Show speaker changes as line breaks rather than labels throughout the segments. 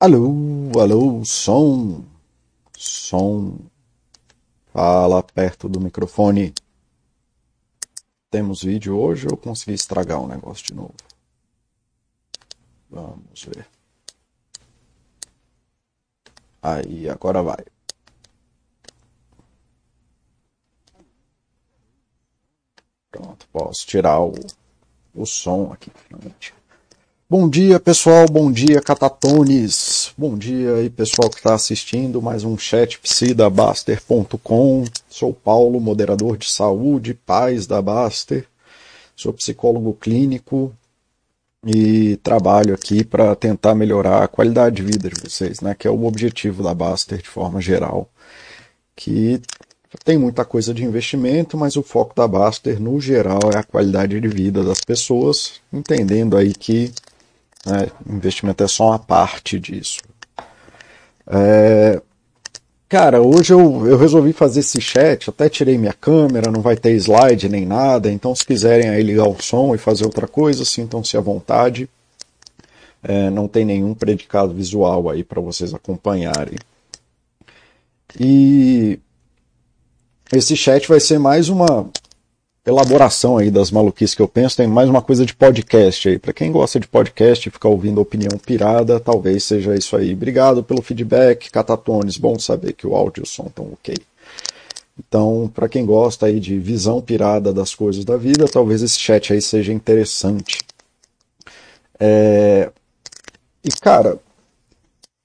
Alô, alô, som, som. Fala perto do microfone. Temos vídeo hoje ou consegui estragar o um negócio de novo? Vamos ver. Aí, agora vai. Pronto, posso tirar o, o som aqui. Finalmente. Bom dia, pessoal. Bom dia, Catatones. Bom dia aí, pessoal que está assistindo mais um chat psi da Baster.com. Sou Paulo, moderador de saúde, paz da Baster. Sou psicólogo clínico e trabalho aqui para tentar melhorar a qualidade de vida de vocês, né? Que é o objetivo da Baster de forma geral. Que tem muita coisa de investimento, mas o foco da Baster, no geral, é a qualidade de vida das pessoas, entendendo aí que né? Investimento é só uma parte disso. É... Cara, hoje eu, eu resolvi fazer esse chat, até tirei minha câmera, não vai ter slide nem nada, então se quiserem aí ligar o som e fazer outra coisa, sintam-se à vontade. É, não tem nenhum predicado visual aí para vocês acompanharem. E esse chat vai ser mais uma elaboração aí das maluquices que eu penso, tem mais uma coisa de podcast aí. Para quem gosta de podcast e ficar ouvindo opinião pirada, talvez seja isso aí. Obrigado pelo feedback, Catatones. Bom saber que o áudio e o som estão ok. Então, para quem gosta aí de visão pirada das coisas da vida, talvez esse chat aí seja interessante. É... E cara,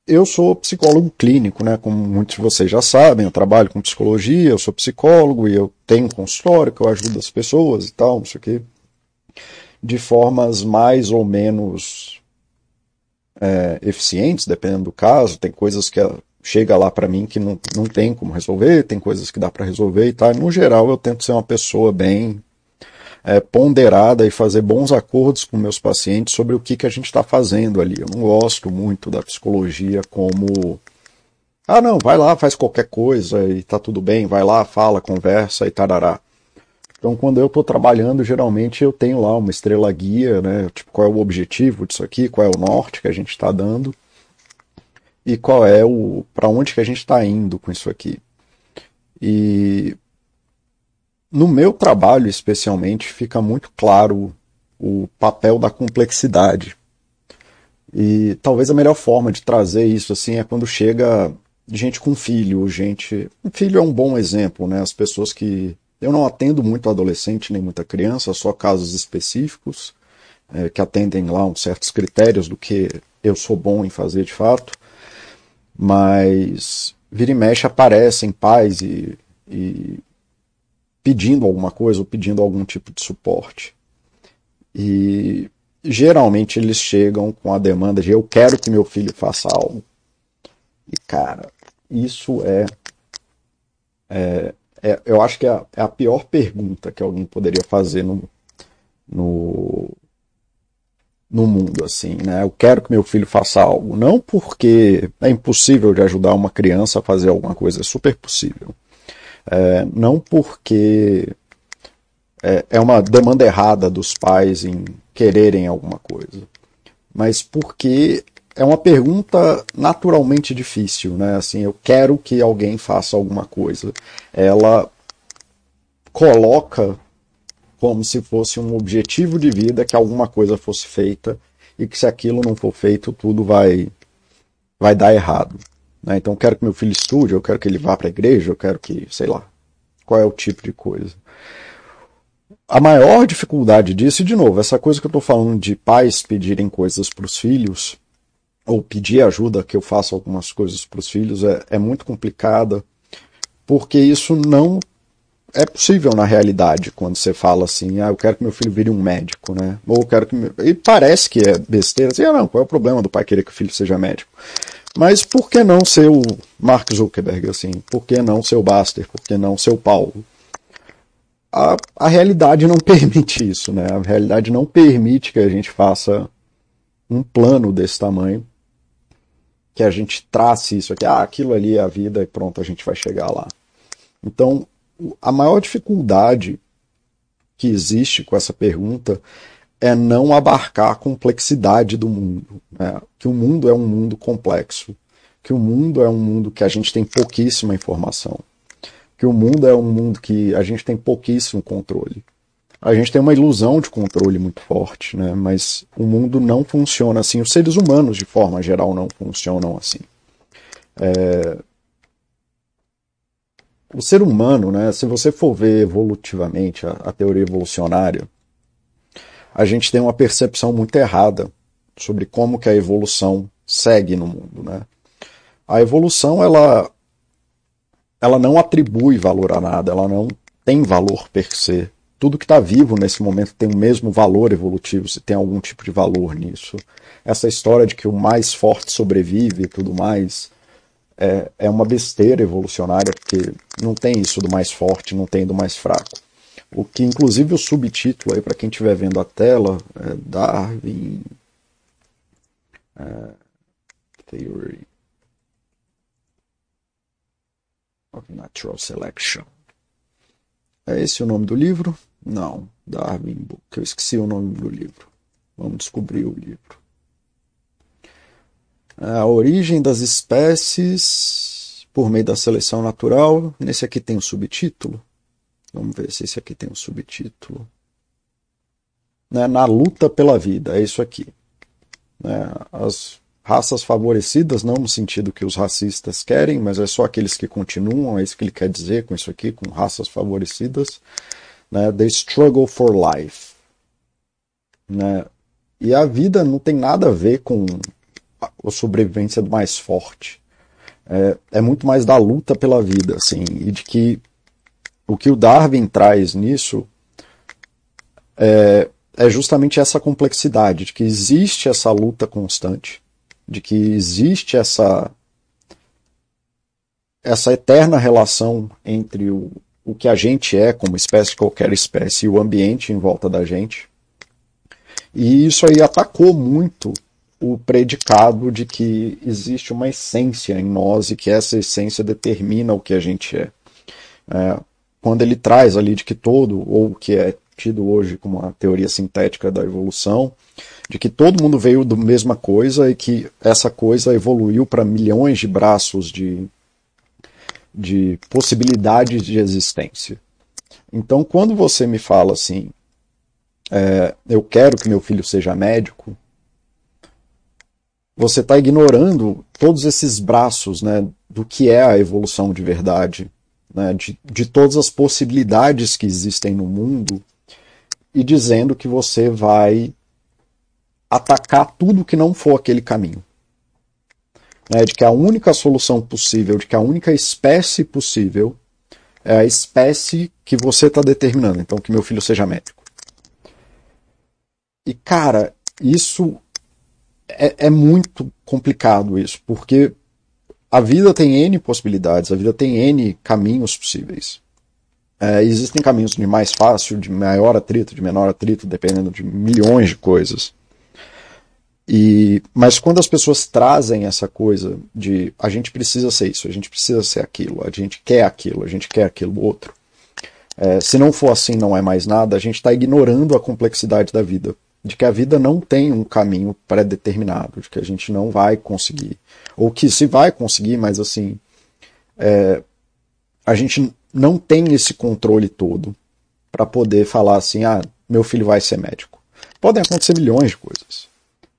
eu sou psicólogo clínico, né? Como muitos de vocês já sabem, eu trabalho com psicologia, eu sou psicólogo e eu tenho consultório que eu ajudo as pessoas e tal, não sei o quê, de formas mais ou menos é, eficientes, dependendo do caso. Tem coisas que chega lá para mim que não, não tem como resolver, tem coisas que dá para resolver e tal. No geral, eu tento ser uma pessoa bem é, ponderada e fazer bons acordos com meus pacientes sobre o que, que a gente está fazendo ali. Eu não gosto muito da psicologia como. Ah, não, vai lá, faz qualquer coisa e tá tudo bem, vai lá, fala, conversa e tarará. Então, quando eu estou trabalhando, geralmente eu tenho lá uma estrela guia, né? Tipo, qual é o objetivo disso aqui, qual é o norte que a gente está dando e qual é o para onde que a gente está indo com isso aqui. E no meu trabalho, especialmente, fica muito claro o papel da complexidade. E talvez a melhor forma de trazer isso assim é quando chega gente com filho, gente. Filho é um bom exemplo, né? As pessoas que. Eu não atendo muito adolescente nem muita criança, só casos específicos é, que atendem lá uns certos critérios do que eu sou bom em fazer de fato. Mas vira e mexe aparecem pais e, e pedindo alguma coisa ou pedindo algum tipo de suporte. E geralmente eles chegam com a demanda de eu quero que meu filho faça algo. E cara, isso é, é, é eu acho que é a, é a, pior pergunta que alguém poderia fazer no, no, no mundo assim, né? Eu quero que meu filho faça algo, não porque é impossível de ajudar uma criança a fazer alguma coisa, é super possível. É, não porque é, é uma demanda errada dos pais em quererem alguma coisa, mas porque é uma pergunta naturalmente difícil, né? Assim, eu quero que alguém faça alguma coisa. Ela coloca como se fosse um objetivo de vida que alguma coisa fosse feita e que se aquilo não for feito tudo vai vai dar errado. Né? Então, eu quero que meu filho estude, eu quero que ele vá para a igreja, eu quero que, sei lá, qual é o tipo de coisa. A maior dificuldade disso, e de novo, essa coisa que eu estou falando de pais pedirem coisas para os filhos, ou pedir ajuda que eu faça algumas coisas para os filhos, é, é muito complicada, porque isso não é possível na realidade quando você fala assim, ah, eu quero que meu filho vire um médico, né? Ou eu quero que meu... e parece que é besteira, assim, ah, não, qual é o problema do pai querer que o filho seja médico? Mas por que não ser o Mark Zuckerberg, assim? Por que não ser o Baster? Por que não ser o Paulo? A, a realidade não permite isso, né? A realidade não permite que a gente faça um plano desse tamanho, que a gente trace isso aqui, ah, aquilo ali é a vida e pronto, a gente vai chegar lá. Então, a maior dificuldade que existe com essa pergunta é não abarcar a complexidade do mundo. Né? Que o mundo é um mundo complexo, que o mundo é um mundo que a gente tem pouquíssima informação, que o mundo é um mundo que a gente tem pouquíssimo controle. A gente tem uma ilusão de controle muito forte, né? mas o mundo não funciona assim. Os seres humanos, de forma geral, não funcionam assim. É... O ser humano, né, se você for ver evolutivamente a, a teoria evolucionária, a gente tem uma percepção muito errada sobre como que a evolução segue no mundo, né? A evolução ela ela não atribui valor a nada, ela não tem valor per se. Tudo que está vivo nesse momento tem o mesmo valor evolutivo, se tem algum tipo de valor nisso. Essa história de que o mais forte sobrevive e tudo mais é, é uma besteira evolucionária, porque não tem isso do mais forte, não tem do mais fraco. O que, inclusive, o subtítulo aí, para quem estiver vendo a tela, é Darwin uh, Theory of Natural Selection. É esse o nome do livro? Não, Darwin Book. Eu esqueci o nome do livro. Vamos descobrir o livro. A origem das espécies por meio da seleção natural. Nesse aqui tem o subtítulo. Vamos ver se esse aqui tem um subtítulo. Né, na luta pela vida, é isso aqui. Né, as raças favorecidas, não no sentido que os racistas querem, mas é só aqueles que continuam, é isso que ele quer dizer com isso aqui, com raças favorecidas. Né, the struggle for life. Né, e a vida não tem nada a ver com a sobrevivência do mais forte. É, é muito mais da luta pela vida, assim, e de que o que o Darwin traz nisso é, é justamente essa complexidade, de que existe essa luta constante, de que existe essa, essa eterna relação entre o, o que a gente é como espécie, qualquer espécie, e o ambiente em volta da gente. E isso aí atacou muito o predicado de que existe uma essência em nós e que essa essência determina o que a gente é. é quando ele traz ali de que todo, ou que é tido hoje como a teoria sintética da evolução, de que todo mundo veio da mesma coisa e que essa coisa evoluiu para milhões de braços de, de possibilidades de existência. Então, quando você me fala assim, é, eu quero que meu filho seja médico, você está ignorando todos esses braços né, do que é a evolução de verdade né, de, de todas as possibilidades que existem no mundo e dizendo que você vai atacar tudo que não for aquele caminho. Né, de que a única solução possível, de que a única espécie possível é a espécie que você está determinando. Então, que meu filho seja médico. E, cara, isso é, é muito complicado isso, porque a vida tem N possibilidades, a vida tem N caminhos possíveis. É, existem caminhos de mais fácil, de maior atrito, de menor atrito, dependendo de milhões de coisas. E, mas quando as pessoas trazem essa coisa de a gente precisa ser isso, a gente precisa ser aquilo, a gente quer aquilo, a gente quer aquilo outro, é, se não for assim, não é mais nada, a gente está ignorando a complexidade da vida de que a vida não tem um caminho pré-determinado, de que a gente não vai conseguir, ou que se vai conseguir, mas assim, é, a gente não tem esse controle todo para poder falar assim, ah, meu filho vai ser médico. Podem acontecer milhões de coisas,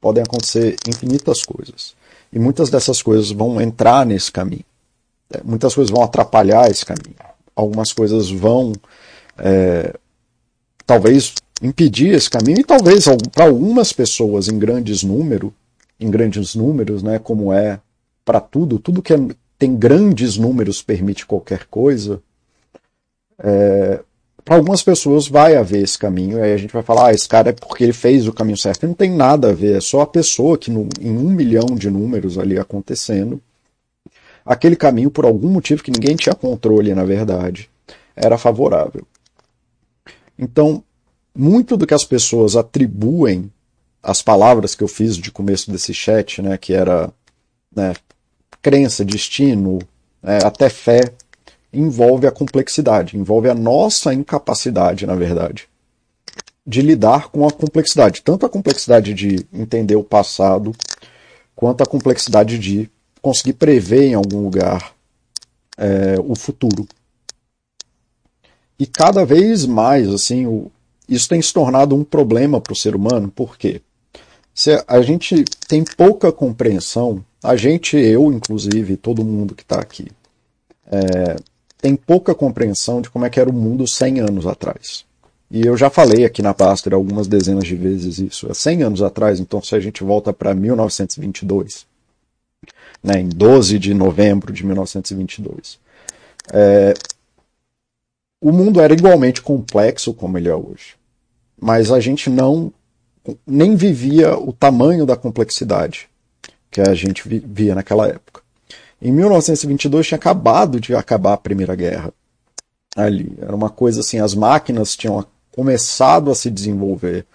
podem acontecer infinitas coisas, e muitas dessas coisas vão entrar nesse caminho, é, muitas coisas vão atrapalhar esse caminho, algumas coisas vão, é, talvez impedir esse caminho e talvez para algumas pessoas em grandes número, em grandes números, né, como é para tudo, tudo que é, tem grandes números permite qualquer coisa. É, para algumas pessoas vai haver esse caminho, e aí a gente vai falar, ah, esse cara é porque ele fez o caminho certo. Não tem nada a ver, é só a pessoa que no, em um milhão de números ali acontecendo, aquele caminho, por algum motivo que ninguém tinha controle, na verdade, era favorável. Então, muito do que as pessoas atribuem às palavras que eu fiz de começo desse chat, né, que era né, crença, destino, é, até fé, envolve a complexidade, envolve a nossa incapacidade, na verdade, de lidar com a complexidade, tanto a complexidade de entender o passado, quanto a complexidade de conseguir prever em algum lugar é, o futuro. E cada vez mais, assim, o, isso tem se tornado um problema para o ser humano, por quê? Se a gente tem pouca compreensão, a gente, eu inclusive, todo mundo que está aqui, é, tem pouca compreensão de como é que era o mundo 100 anos atrás. E eu já falei aqui na Pastor algumas dezenas de vezes isso. É 100 anos atrás, então se a gente volta para 1922, né, em 12 de novembro de 1922, é, o mundo era igualmente complexo como ele é hoje. Mas a gente não nem vivia o tamanho da complexidade que a gente via naquela época. Em 1922 tinha acabado de acabar a Primeira Guerra. Ali era uma coisa assim, as máquinas tinham começado a se desenvolver,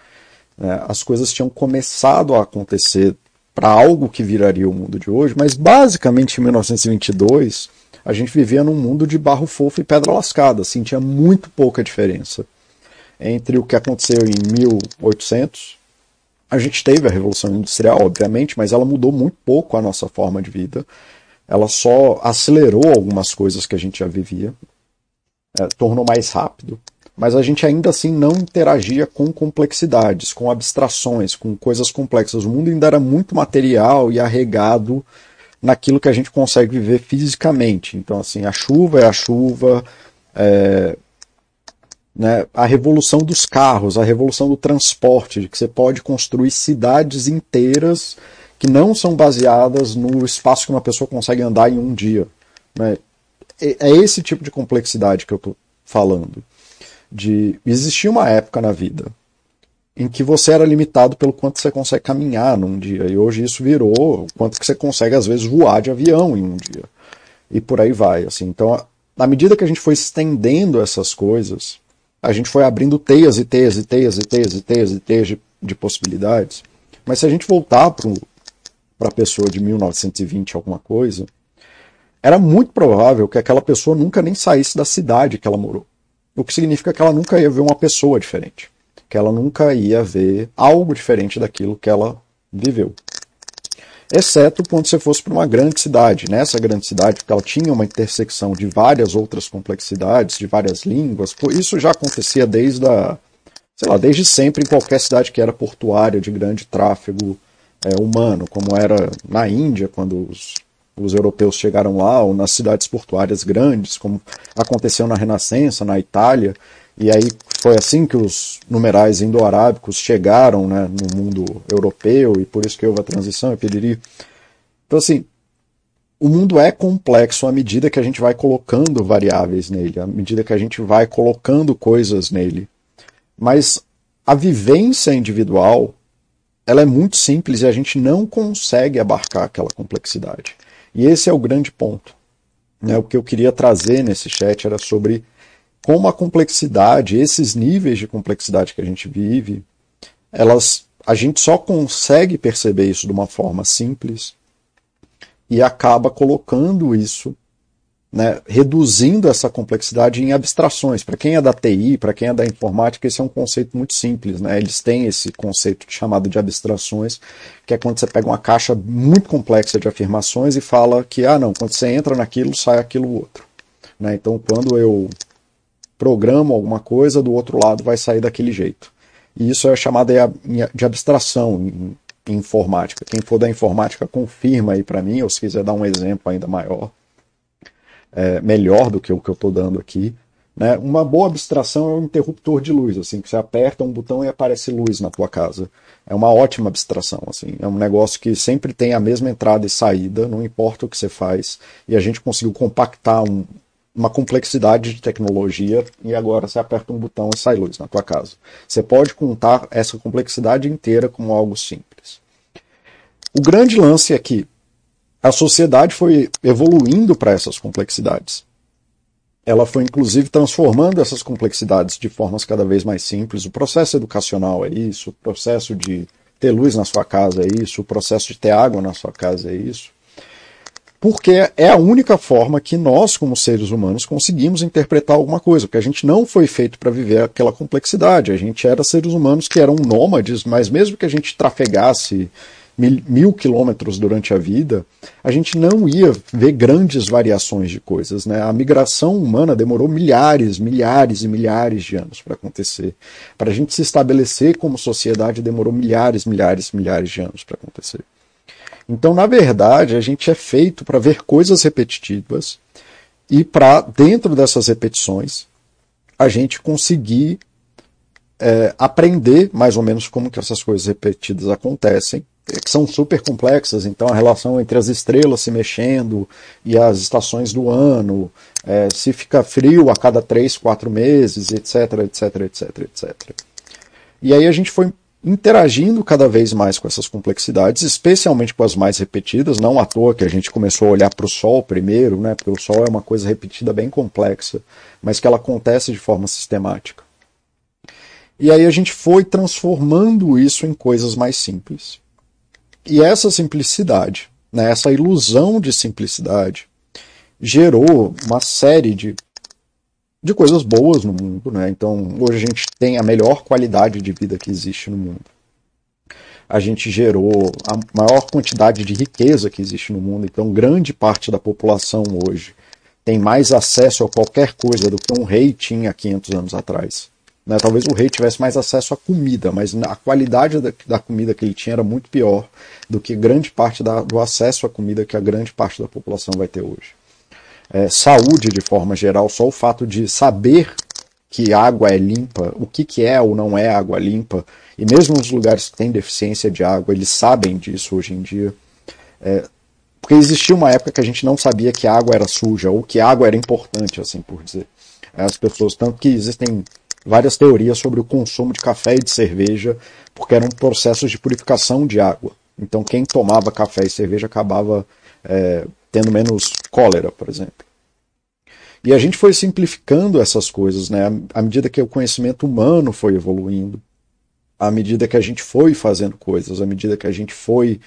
né? as coisas tinham começado a acontecer para algo que viraria o mundo de hoje, mas basicamente em 1922 a gente vivia num mundo de barro fofo e pedra lascada, assim, tinha muito pouca diferença entre o que aconteceu em 1800. A gente teve a Revolução Industrial, obviamente, mas ela mudou muito pouco a nossa forma de vida. Ela só acelerou algumas coisas que a gente já vivia, é, tornou mais rápido mas a gente ainda assim não interagia com complexidades, com abstrações, com coisas complexas. O mundo ainda era muito material e arregado naquilo que a gente consegue viver fisicamente. Então, assim, a chuva é a chuva, é, né, a revolução dos carros, a revolução do transporte, de que você pode construir cidades inteiras que não são baseadas no espaço que uma pessoa consegue andar em um dia. Né? É, é esse tipo de complexidade que eu estou falando de existia uma época na vida em que você era limitado pelo quanto você consegue caminhar num dia e hoje isso virou o quanto que você consegue às vezes voar de avião em um dia e por aí vai assim então na medida que a gente foi estendendo essas coisas a gente foi abrindo teias e teias e teias e teias e teias e teias de, de possibilidades mas se a gente voltar para a pessoa de 1920 alguma coisa era muito provável que aquela pessoa nunca nem saísse da cidade que ela morou o que significa que ela nunca ia ver uma pessoa diferente, que ela nunca ia ver algo diferente daquilo que ela viveu. Exceto quando você fosse para uma grande cidade. Nessa grande cidade, porque ela tinha uma intersecção de várias outras complexidades, de várias línguas, isso já acontecia desde a, sei lá, desde sempre em qualquer cidade que era portuária de grande tráfego é, humano, como era na Índia, quando os os europeus chegaram lá, ou nas cidades portuárias grandes, como aconteceu na Renascença, na Itália, e aí foi assim que os numerais indo-arábicos chegaram né, no mundo europeu, e por isso que houve a transição, eu pediria. Então, assim, o mundo é complexo à medida que a gente vai colocando variáveis nele, à medida que a gente vai colocando coisas nele. Mas a vivência individual, ela é muito simples e a gente não consegue abarcar aquela complexidade. E esse é o grande ponto. Né? O que eu queria trazer nesse chat era sobre como a complexidade, esses níveis de complexidade que a gente vive, elas, a gente só consegue perceber isso de uma forma simples e acaba colocando isso né, reduzindo essa complexidade em abstrações. Para quem é da TI, para quem é da informática, esse é um conceito muito simples. Né? Eles têm esse conceito chamado de abstrações, que é quando você pega uma caixa muito complexa de afirmações e fala que, ah, não, quando você entra naquilo, sai aquilo outro. Né? Então, quando eu programo alguma coisa, do outro lado vai sair daquele jeito. E isso é chamado de abstração em, informática. Quem for da informática, confirma aí para mim, ou se quiser dar um exemplo ainda maior é, melhor do que o que eu estou dando aqui. Né? Uma boa abstração é um interruptor de luz, assim, que você aperta um botão e aparece luz na tua casa. É uma ótima abstração, assim. É um negócio que sempre tem a mesma entrada e saída, não importa o que você faz. E a gente conseguiu compactar um, uma complexidade de tecnologia e agora você aperta um botão e sai luz na tua casa. Você pode contar essa complexidade inteira como algo simples. O grande lance é que a sociedade foi evoluindo para essas complexidades. Ela foi inclusive transformando essas complexidades de formas cada vez mais simples. O processo educacional é isso, o processo de ter luz na sua casa é isso, o processo de ter água na sua casa é isso. porque é a única forma que nós, como seres humanos, conseguimos interpretar alguma coisa, porque a gente não foi feito para viver aquela complexidade. A gente era seres humanos que eram nômades, mas mesmo que a gente trafegasse mil, quilômetros durante a vida, a gente não ia ver grandes variações de coisas. Né? A migração humana demorou milhares, milhares e milhares de anos para acontecer. Para a gente se estabelecer como sociedade, demorou milhares, milhares, milhares de anos para acontecer. Então, na verdade, a gente é feito para ver coisas repetitivas e para, dentro dessas repetições, a gente conseguir é, aprender mais ou menos como que essas coisas repetidas acontecem que são super complexas, então a relação entre as estrelas se mexendo e as estações do ano, é, se fica frio a cada três, quatro meses, etc, etc, etc, etc. E aí a gente foi interagindo cada vez mais com essas complexidades, especialmente com as mais repetidas, não à toa que a gente começou a olhar para o Sol primeiro, né, porque o Sol é uma coisa repetida bem complexa, mas que ela acontece de forma sistemática. E aí a gente foi transformando isso em coisas mais simples. E essa simplicidade, né, essa ilusão de simplicidade, gerou uma série de, de coisas boas no mundo. Né? Então, hoje a gente tem a melhor qualidade de vida que existe no mundo. A gente gerou a maior quantidade de riqueza que existe no mundo. Então, grande parte da população hoje tem mais acesso a qualquer coisa do que um rei tinha 500 anos atrás. Né? Talvez o rei tivesse mais acesso à comida, mas a qualidade da, da comida que ele tinha era muito pior do que grande parte da, do acesso à comida que a grande parte da população vai ter hoje. É, saúde, de forma geral, só o fato de saber que água é limpa, o que, que é ou não é água limpa, e mesmo nos lugares que têm deficiência de água, eles sabem disso hoje em dia. É, porque existia uma época que a gente não sabia que água era suja, ou que água era importante, assim por dizer. As pessoas, tanto que existem várias teorias sobre o consumo de café e de cerveja, porque eram processos de purificação de água. Então, quem tomava café e cerveja acabava é, tendo menos cólera, por exemplo. E a gente foi simplificando essas coisas, né? À medida que o conhecimento humano foi evoluindo, à medida que a gente foi fazendo coisas, à medida que a gente foi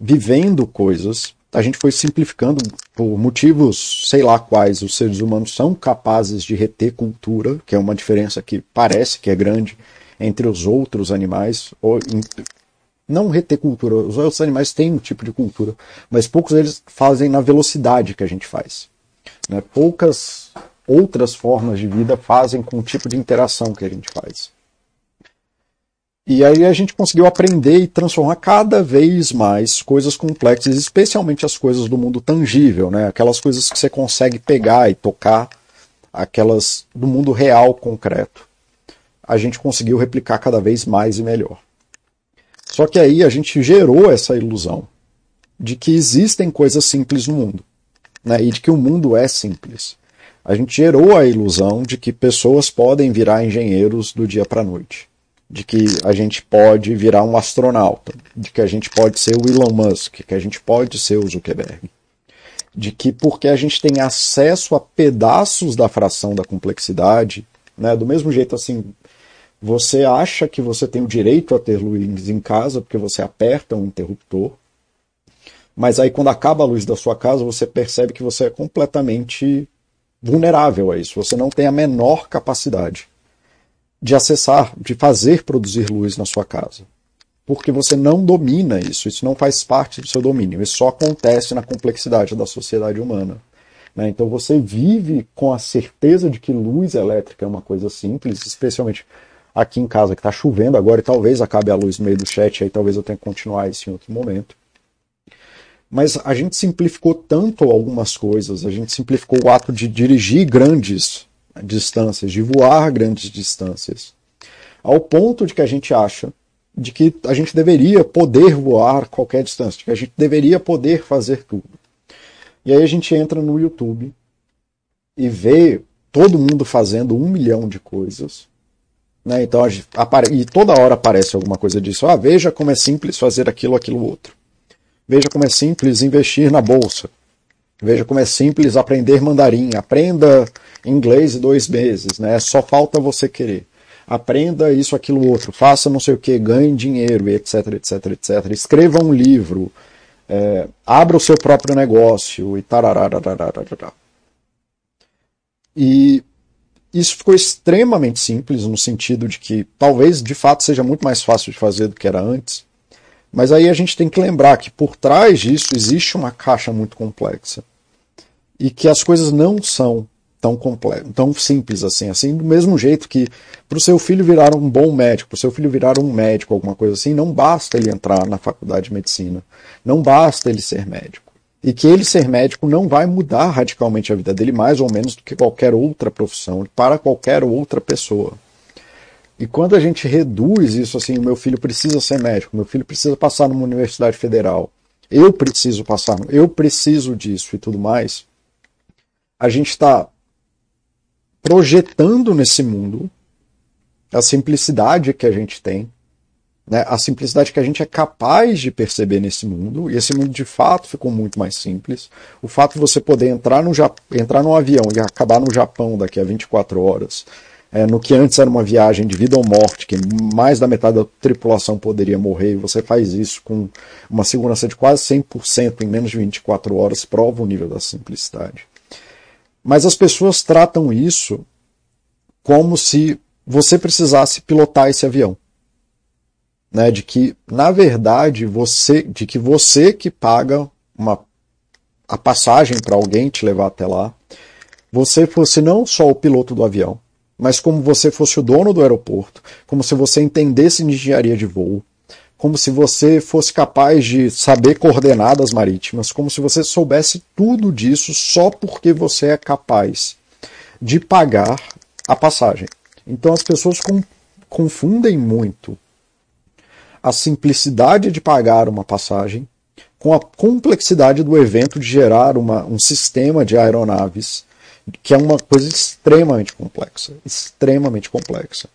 vivendo coisas, a gente foi simplificando por motivos, sei lá quais, os seres humanos são capazes de reter cultura, que é uma diferença que parece que é grande entre os outros animais, ou não reter cultura, os outros animais têm um tipo de cultura, mas poucos deles fazem na velocidade que a gente faz. Né? Poucas outras formas de vida fazem com o tipo de interação que a gente faz. E aí a gente conseguiu aprender e transformar cada vez mais coisas complexas, especialmente as coisas do mundo tangível, né? Aquelas coisas que você consegue pegar e tocar, aquelas do mundo real concreto. A gente conseguiu replicar cada vez mais e melhor. Só que aí a gente gerou essa ilusão de que existem coisas simples no mundo, né? E de que o mundo é simples. A gente gerou a ilusão de que pessoas podem virar engenheiros do dia para a noite de que a gente pode virar um astronauta, de que a gente pode ser o Elon Musk, que a gente pode ser o Zuckerberg. De que porque a gente tem acesso a pedaços da fração da complexidade, né, do mesmo jeito assim, você acha que você tem o direito a ter luz em casa porque você aperta um interruptor, mas aí quando acaba a luz da sua casa você percebe que você é completamente vulnerável a isso, você não tem a menor capacidade de acessar, de fazer produzir luz na sua casa. Porque você não domina isso, isso não faz parte do seu domínio, isso só acontece na complexidade da sociedade humana. Né? Então você vive com a certeza de que luz elétrica é uma coisa simples, especialmente aqui em casa que está chovendo agora e talvez acabe a luz no meio do chat, aí talvez eu tenha que continuar isso em outro momento. Mas a gente simplificou tanto algumas coisas, a gente simplificou o ato de dirigir grandes distâncias, de voar grandes distâncias, ao ponto de que a gente acha de que a gente deveria poder voar qualquer distância, de que a gente deveria poder fazer tudo. E aí a gente entra no YouTube e vê todo mundo fazendo um milhão de coisas. Né? Então, e toda hora aparece alguma coisa disso. Ah, veja como é simples fazer aquilo, aquilo, outro. Veja como é simples investir na bolsa. Veja como é simples aprender mandarim. Aprenda inglês em dois meses, né? Só falta você querer. Aprenda isso, aquilo, outro. Faça não sei o que, ganhe dinheiro, etc, etc, etc. Escreva um livro. é, abra o seu próprio negócio e tararararararará. E isso ficou extremamente simples no sentido de que talvez de fato seja muito mais fácil de fazer do que era antes. Mas aí a gente tem que lembrar que por trás disso existe uma caixa muito complexa. E que as coisas não são tão complexo, tão simples assim. Assim, do mesmo jeito que para o seu filho virar um bom médico, para o seu filho virar um médico, alguma coisa assim, não basta ele entrar na faculdade de medicina, não basta ele ser médico. E que ele ser médico não vai mudar radicalmente a vida dele, mais ou menos do que qualquer outra profissão, para qualquer outra pessoa. E quando a gente reduz isso assim, o meu filho precisa ser médico, meu filho precisa passar numa universidade federal, eu preciso passar, eu preciso disso e tudo mais, a gente está projetando nesse mundo a simplicidade que a gente tem, né, a simplicidade que a gente é capaz de perceber nesse mundo, e esse mundo de fato ficou muito mais simples. O fato de você poder entrar, no entrar num avião e acabar no Japão daqui a 24 horas, é, no que antes era uma viagem de vida ou morte, que mais da metade da tripulação poderia morrer, e você faz isso com uma segurança de quase 100% em menos de 24 horas, prova o nível da simplicidade. Mas as pessoas tratam isso como se você precisasse pilotar esse avião. Né, de que, na verdade, você, de que você que paga uma, a passagem para alguém te levar até lá, você fosse não só o piloto do avião, mas como você fosse o dono do aeroporto, como se você entendesse de engenharia de voo, como se você fosse capaz de saber coordenadas marítimas, como se você soubesse tudo disso só porque você é capaz de pagar a passagem. Então as pessoas com, confundem muito a simplicidade de pagar uma passagem com a complexidade do evento de gerar uma, um sistema de aeronaves, que é uma coisa extremamente complexa. Extremamente complexa.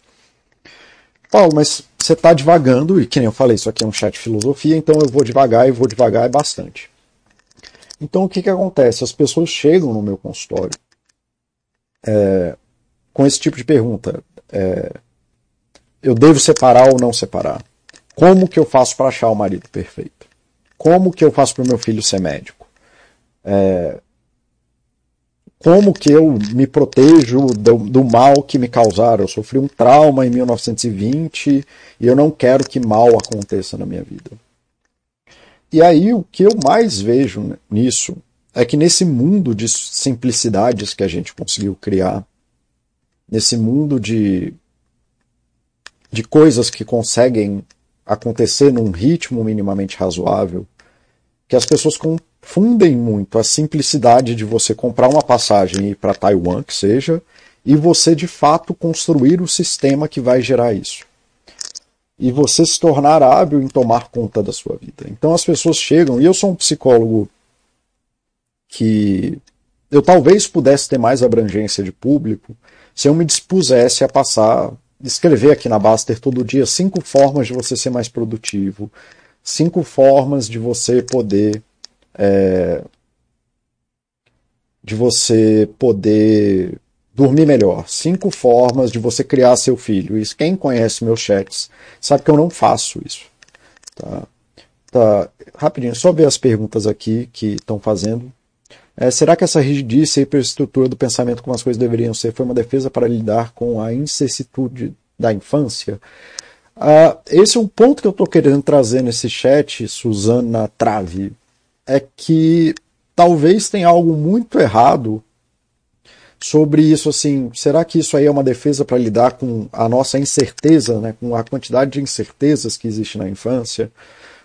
Paulo, mas você está divagando, e que nem eu falei, isso aqui é um chat de filosofia, então eu vou devagar e vou devagar bastante. Então o que, que acontece? As pessoas chegam no meu consultório é, com esse tipo de pergunta. É, eu devo separar ou não separar? Como que eu faço para achar o marido perfeito? Como que eu faço para o meu filho ser médico? É, como que eu me protejo do, do, mal que me causaram. Eu sofri um trauma em 1920 e eu não quero que mal aconteça na minha vida. E aí o que eu mais vejo nisso é que nesse mundo de simplicidades que a gente conseguiu criar, nesse mundo de, de coisas que conseguem acontecer num ritmo minimamente razoável, que as pessoas confundem muito a simplicidade de você comprar uma passagem e ir para Taiwan, que seja, e você de fato construir o sistema que vai gerar isso. E você se tornar hábil em tomar conta da sua vida. Então as pessoas chegam, e eu sou um psicólogo que eu talvez pudesse ter mais abrangência de público se eu me dispusesse a passar, escrever aqui na Baster todo dia cinco formas de você ser mais produtivo, cinco formas de você poder é, de você poder dormir melhor. Cinco formas de você criar seu filho. Isso, quem conhece meus chats sabe que eu não faço isso. Tá? Tá. Rapidinho, só ver as perguntas aqui que estão fazendo. É, será que essa rigidice e hiperestrutura do pensamento como as coisas deveriam ser foi uma defesa para lidar com a incessitude da infância? Uh, esse é um ponto que eu estou querendo trazer nesse chat, Suzana Trave é que talvez tenha algo muito errado sobre isso assim, será que isso aí é uma defesa para lidar com a nossa incerteza, né, com a quantidade de incertezas que existe na infância?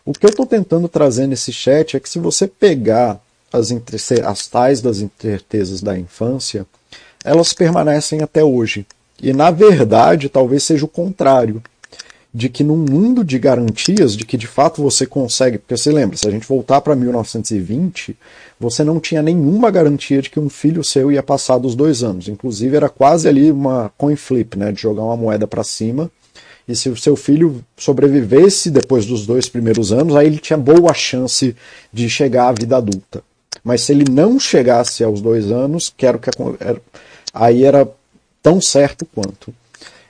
O que eu estou tentando trazer nesse chat é que se você pegar as, as tais das incertezas da infância, elas permanecem até hoje. E na verdade, talvez seja o contrário de que num mundo de garantias, de que de fato você consegue, porque você lembra, se a gente voltar para 1920, você não tinha nenhuma garantia de que um filho seu ia passar dos dois anos. Inclusive era quase ali uma coin flip, né, de jogar uma moeda para cima. E se o seu filho sobrevivesse depois dos dois primeiros anos, aí ele tinha boa chance de chegar à vida adulta. Mas se ele não chegasse aos dois anos, que era o que aí era tão certo quanto.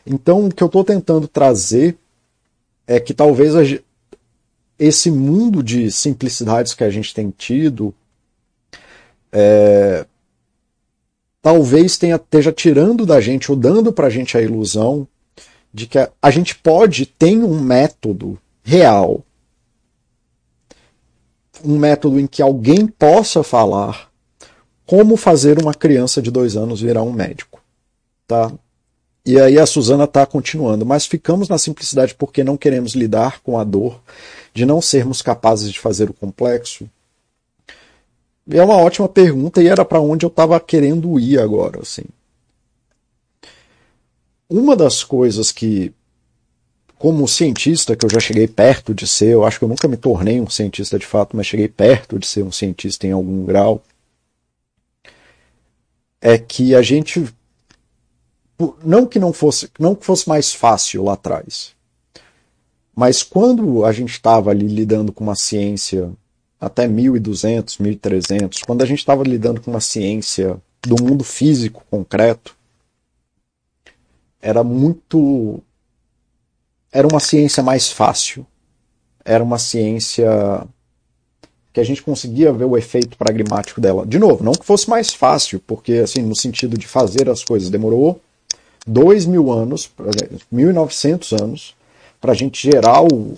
Então, o que eu estou tentando trazer é que talvez a, esse mundo de simplicidades que a gente tem tido é, talvez tenha, esteja tirando da gente ou dando para a gente a ilusão de que a, a gente pode ter um método real, um método em que alguém possa falar como fazer uma criança de dois anos virar um médico, tá? E aí a Suzana está continuando, mas ficamos na simplicidade porque não queremos lidar com a dor de não sermos capazes de fazer o complexo. E é uma ótima pergunta e era para onde eu estava querendo ir agora, assim. Uma das coisas que, como cientista, que eu já cheguei perto de ser, eu acho que eu nunca me tornei um cientista de fato, mas cheguei perto de ser um cientista em algum grau, é que a gente não que não fosse, não que fosse mais fácil lá atrás, mas quando a gente estava ali lidando com uma ciência até 1200, 1300, quando a gente estava lidando com uma ciência do mundo físico concreto, era muito. Era uma ciência mais fácil. Era uma ciência que a gente conseguia ver o efeito pragmático dela. De novo, não que fosse mais fácil, porque, assim, no sentido de fazer as coisas, demorou dois mil anos, 1900 anos, para a gente gerar o,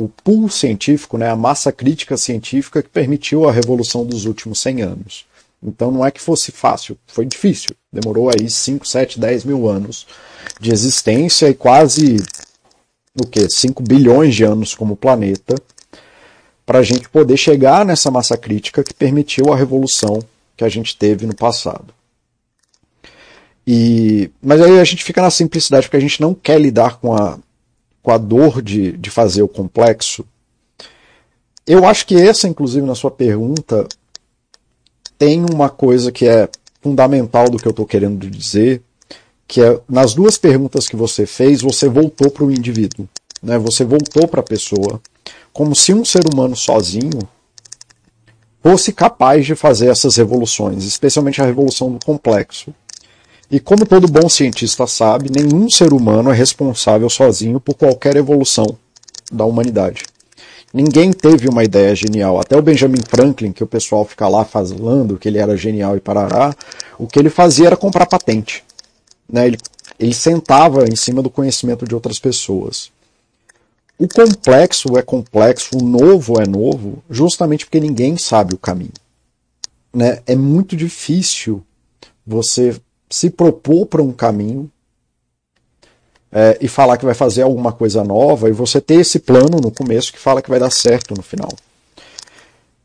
o pool científico, né, a massa crítica científica que permitiu a revolução dos últimos 100 anos. Então não é que fosse fácil, foi difícil. Demorou aí 5, 7, 10 mil anos de existência e quase o que 5 bilhões de anos como planeta para a gente poder chegar nessa massa crítica que permitiu a revolução que a gente teve no passado. E, mas aí a gente fica na simplicidade porque a gente não quer lidar com a, com a dor de, de fazer o complexo. Eu acho que essa, inclusive, na sua pergunta, tem uma coisa que é fundamental do que eu estou querendo dizer, que é nas duas perguntas que você fez, você voltou para o indivíduo, né? Você voltou para a pessoa, como se um ser humano sozinho fosse capaz de fazer essas revoluções, especialmente a revolução do complexo. E como todo bom cientista sabe, nenhum ser humano é responsável sozinho por qualquer evolução da humanidade. Ninguém teve uma ideia genial. Até o Benjamin Franklin, que o pessoal fica lá falando que ele era genial e parará, o que ele fazia era comprar patente. Né? Ele, ele sentava em cima do conhecimento de outras pessoas. O complexo é complexo, o novo é novo, justamente porque ninguém sabe o caminho. Né? É muito difícil você se propor para um caminho é, e falar que vai fazer alguma coisa nova e você ter esse plano no começo que fala que vai dar certo no final.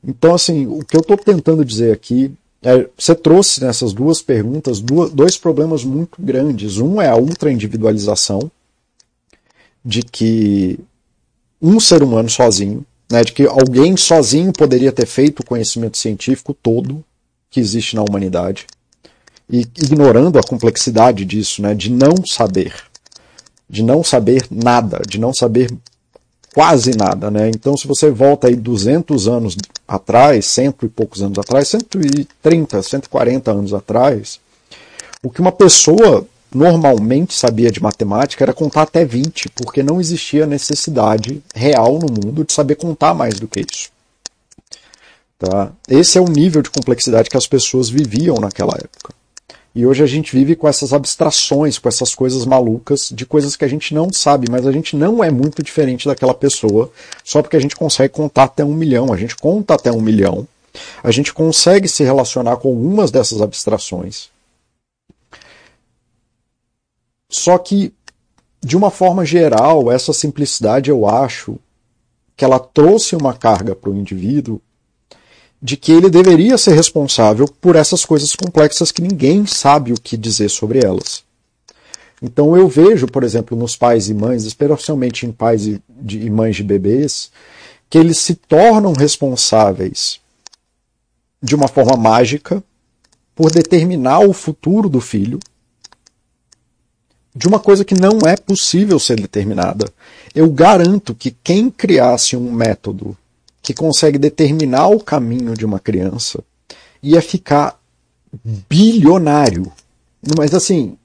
Então, assim, o que eu estou tentando dizer aqui é, você trouxe nessas duas perguntas duas, dois problemas muito grandes. Um é a ultra individualização, de que um ser humano sozinho, né, de que alguém sozinho poderia ter feito o conhecimento científico todo que existe na humanidade e ignorando a complexidade disso, né, de não saber, de não saber nada, de não saber quase nada, né? Então, se você volta aí 200 anos atrás, cento e poucos anos atrás, 130, 140 anos atrás, o que uma pessoa normalmente sabia de matemática era contar até 20, porque não existia necessidade real no mundo de saber contar mais do que isso. Tá? Esse é o nível de complexidade que as pessoas viviam naquela época. E hoje a gente vive com essas abstrações, com essas coisas malucas, de coisas que a gente não sabe, mas a gente não é muito diferente daquela pessoa, só porque a gente consegue contar até um milhão. A gente conta até um milhão. A gente consegue se relacionar com algumas dessas abstrações. Só que, de uma forma geral, essa simplicidade eu acho que ela trouxe uma carga para o indivíduo de que ele deveria ser responsável por essas coisas complexas que ninguém sabe o que dizer sobre elas. Então eu vejo, por exemplo, nos pais e mães, especialmente em pais e, de, e mães de bebês, que eles se tornam responsáveis de uma forma mágica por determinar o futuro do filho de uma coisa que não é possível ser determinada. Eu garanto que quem criasse um método que consegue determinar o caminho de uma criança ia ficar bilionário. Mas assim,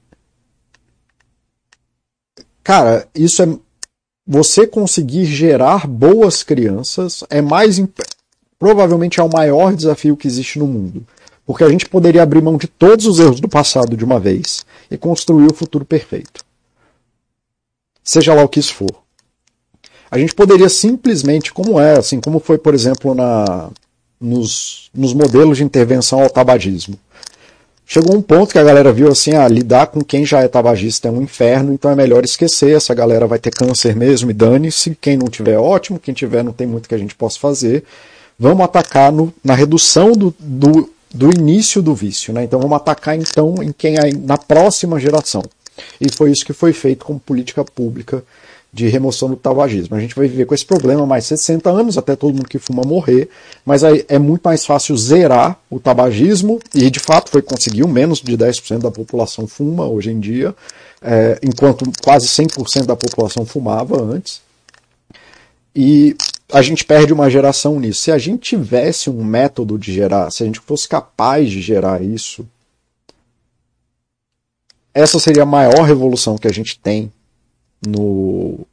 cara, isso é você conseguir gerar boas crianças é mais provavelmente é o maior desafio que existe no mundo. Porque a gente poderia abrir mão de todos os erros do passado de uma vez e construir o futuro perfeito. Seja lá o que isso for. A gente poderia simplesmente, como é, assim, como foi, por exemplo, na, nos, nos modelos de intervenção ao tabagismo. Chegou um ponto que a galera viu assim, ah, lidar com quem já é tabagista é um inferno, então é melhor esquecer, essa galera vai ter câncer mesmo e dane-se, quem não tiver ótimo, quem tiver não tem muito que a gente possa fazer. Vamos atacar no, na redução do, do, do início do vício, né? Então vamos atacar então em quem é na próxima geração. E foi isso que foi feito como política pública de remoção do tabagismo. A gente vai viver com esse problema mais 60 anos, até todo mundo que fuma morrer, mas aí é muito mais fácil zerar o tabagismo, e de fato foi conseguiu, menos de 10% da população fuma hoje em dia, é, enquanto quase 100% da população fumava antes. E a gente perde uma geração nisso. Se a gente tivesse um método de gerar, se a gente fosse capaz de gerar isso, essa seria a maior revolução que a gente tem no,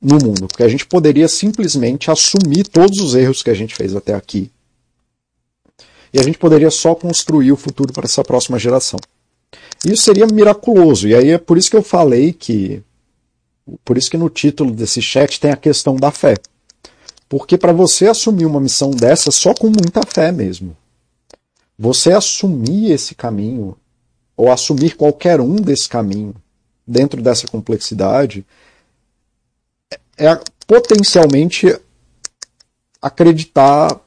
no mundo. Porque a gente poderia simplesmente assumir todos os erros que a gente fez até aqui. E a gente poderia só construir o futuro para essa próxima geração. Isso seria miraculoso. E aí é por isso que eu falei que. Por isso que no título desse chat tem a questão da fé. Porque para você assumir uma missão dessa, só com muita fé mesmo. Você assumir esse caminho, ou assumir qualquer um desse caminho, dentro dessa complexidade, é potencialmente acreditar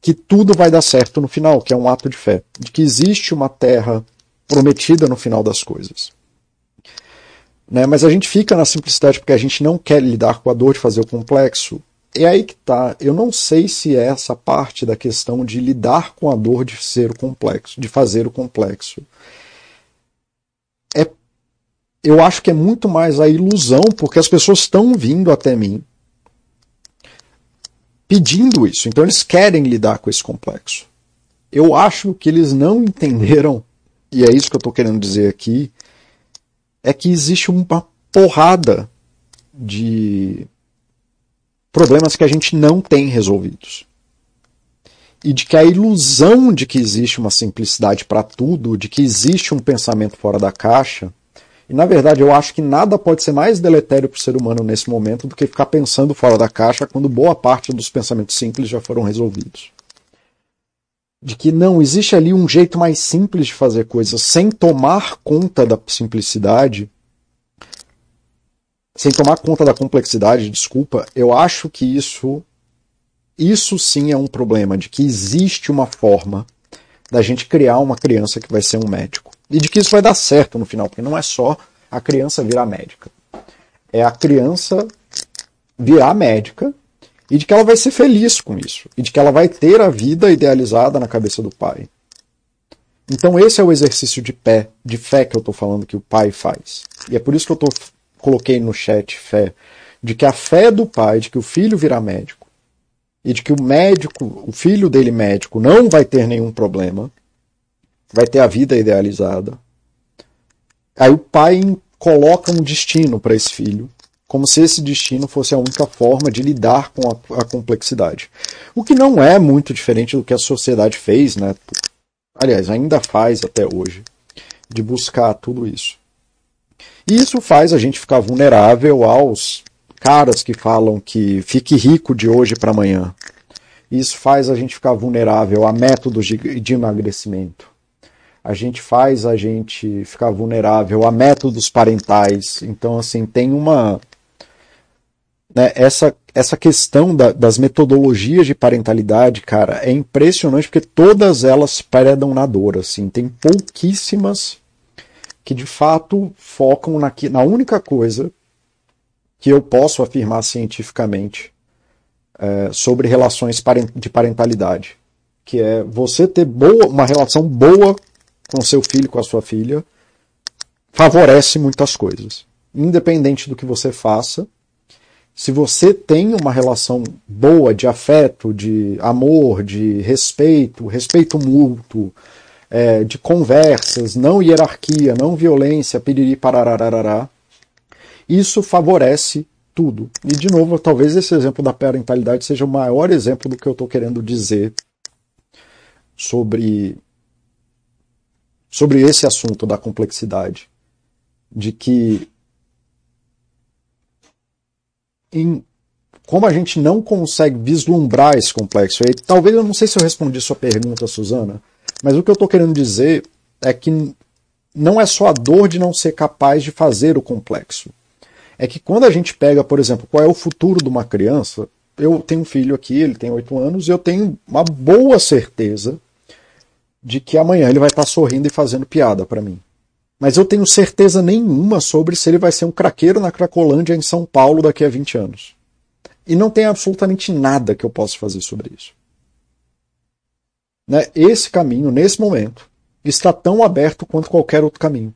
que tudo vai dar certo no final, que é um ato de fé, de que existe uma terra prometida no final das coisas. Né? Mas a gente fica na simplicidade porque a gente não quer lidar com a dor de fazer o complexo. É aí que tá. Eu não sei se é essa parte da questão de lidar com a dor de ser o complexo, de fazer o complexo eu acho que é muito mais a ilusão, porque as pessoas estão vindo até mim pedindo isso. Então eles querem lidar com esse complexo. Eu acho que eles não entenderam, e é isso que eu estou querendo dizer aqui, é que existe uma porrada de problemas que a gente não tem resolvidos. E de que a ilusão de que existe uma simplicidade para tudo, de que existe um pensamento fora da caixa, e na verdade eu acho que nada pode ser mais deletério para o ser humano nesse momento do que ficar pensando fora da caixa quando boa parte dos pensamentos simples já foram resolvidos. De que não existe ali um jeito mais simples de fazer coisas sem tomar conta da simplicidade, sem tomar conta da complexidade, desculpa, eu acho que isso isso sim é um problema de que existe uma forma da gente criar uma criança que vai ser um médico. E de que isso vai dar certo no final, porque não é só a criança virar médica. É a criança virar médica e de que ela vai ser feliz com isso. E de que ela vai ter a vida idealizada na cabeça do pai. Então esse é o exercício de pé, de fé que eu estou falando que o pai faz. E é por isso que eu tô, coloquei no chat fé, de que a fé do pai, de que o filho virá médico, e de que o médico, o filho dele médico, não vai ter nenhum problema, vai ter a vida idealizada. Aí o pai coloca um destino para esse filho, como se esse destino fosse a única forma de lidar com a, a, complexidade. O que não é muito diferente do que a sociedade fez, né? Aliás, ainda faz até hoje, de buscar tudo isso. E isso faz a gente ficar vulnerável aos caras que falam que fique rico de hoje para amanhã. Isso faz a gente ficar vulnerável a métodos de, de emagrecimento a gente faz a gente ficar vulnerável a métodos parentais. Então, assim, tem uma. Né, essa, essa questão da, das metodologias de parentalidade, cara, é impressionante porque todas elas predam na dor. Assim, tem pouquíssimas que de fato focam na, na única coisa que eu posso afirmar cientificamente é, sobre relações de parentalidade, que é você ter boa, uma relação boa com seu filho, com a sua filha, favorece muitas coisas. Independente do que você faça, se você tem uma relação boa de afeto, de amor, de respeito, respeito mútuo, é, de conversas, não hierarquia, não violência, piriri parararará, isso favorece tudo. E, de novo, talvez esse exemplo da parentalidade seja o maior exemplo do que eu estou querendo dizer sobre, sobre esse assunto da complexidade. De que, em, como a gente não consegue vislumbrar esse complexo, e talvez eu não sei se eu respondi sua pergunta, Suzana, mas o que eu estou querendo dizer é que não é só a dor de não ser capaz de fazer o complexo. É que quando a gente pega, por exemplo, qual é o futuro de uma criança, eu tenho um filho aqui, ele tem oito anos, e eu tenho uma boa certeza de que amanhã ele vai estar sorrindo e fazendo piada para mim. Mas eu tenho certeza nenhuma sobre se ele vai ser um craqueiro na Cracolândia em São Paulo daqui a 20 anos. E não tem absolutamente nada que eu possa fazer sobre isso. Né? Esse caminho, nesse momento, está tão aberto quanto qualquer outro caminho.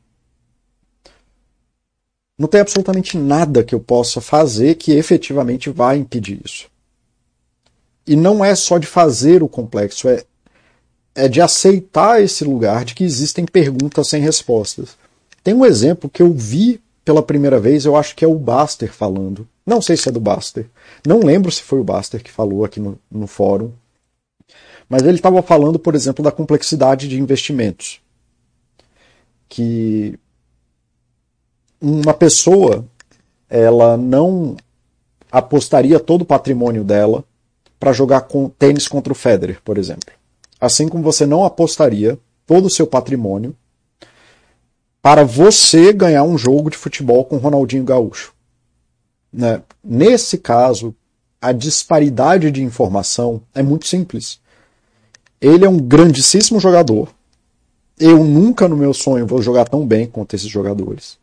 Não tem absolutamente nada que eu possa fazer que efetivamente vá impedir isso. E não é só de fazer o complexo, é, é de aceitar esse lugar de que existem perguntas sem respostas. Tem um exemplo que eu vi pela primeira vez, eu acho que é o Baster falando. Não sei se é do Baster. Não lembro se foi o Baster que falou aqui no, no fórum. Mas ele estava falando, por exemplo, da complexidade de investimentos. Que uma pessoa ela não apostaria todo o patrimônio dela para jogar com tênis contra o Federer, por exemplo. Assim como você não apostaria todo o seu patrimônio para você ganhar um jogo de futebol com Ronaldinho Gaúcho. Né? Nesse caso, a disparidade de informação é muito simples. Ele é um grandíssimo jogador. Eu nunca no meu sonho vou jogar tão bem quanto esses jogadores.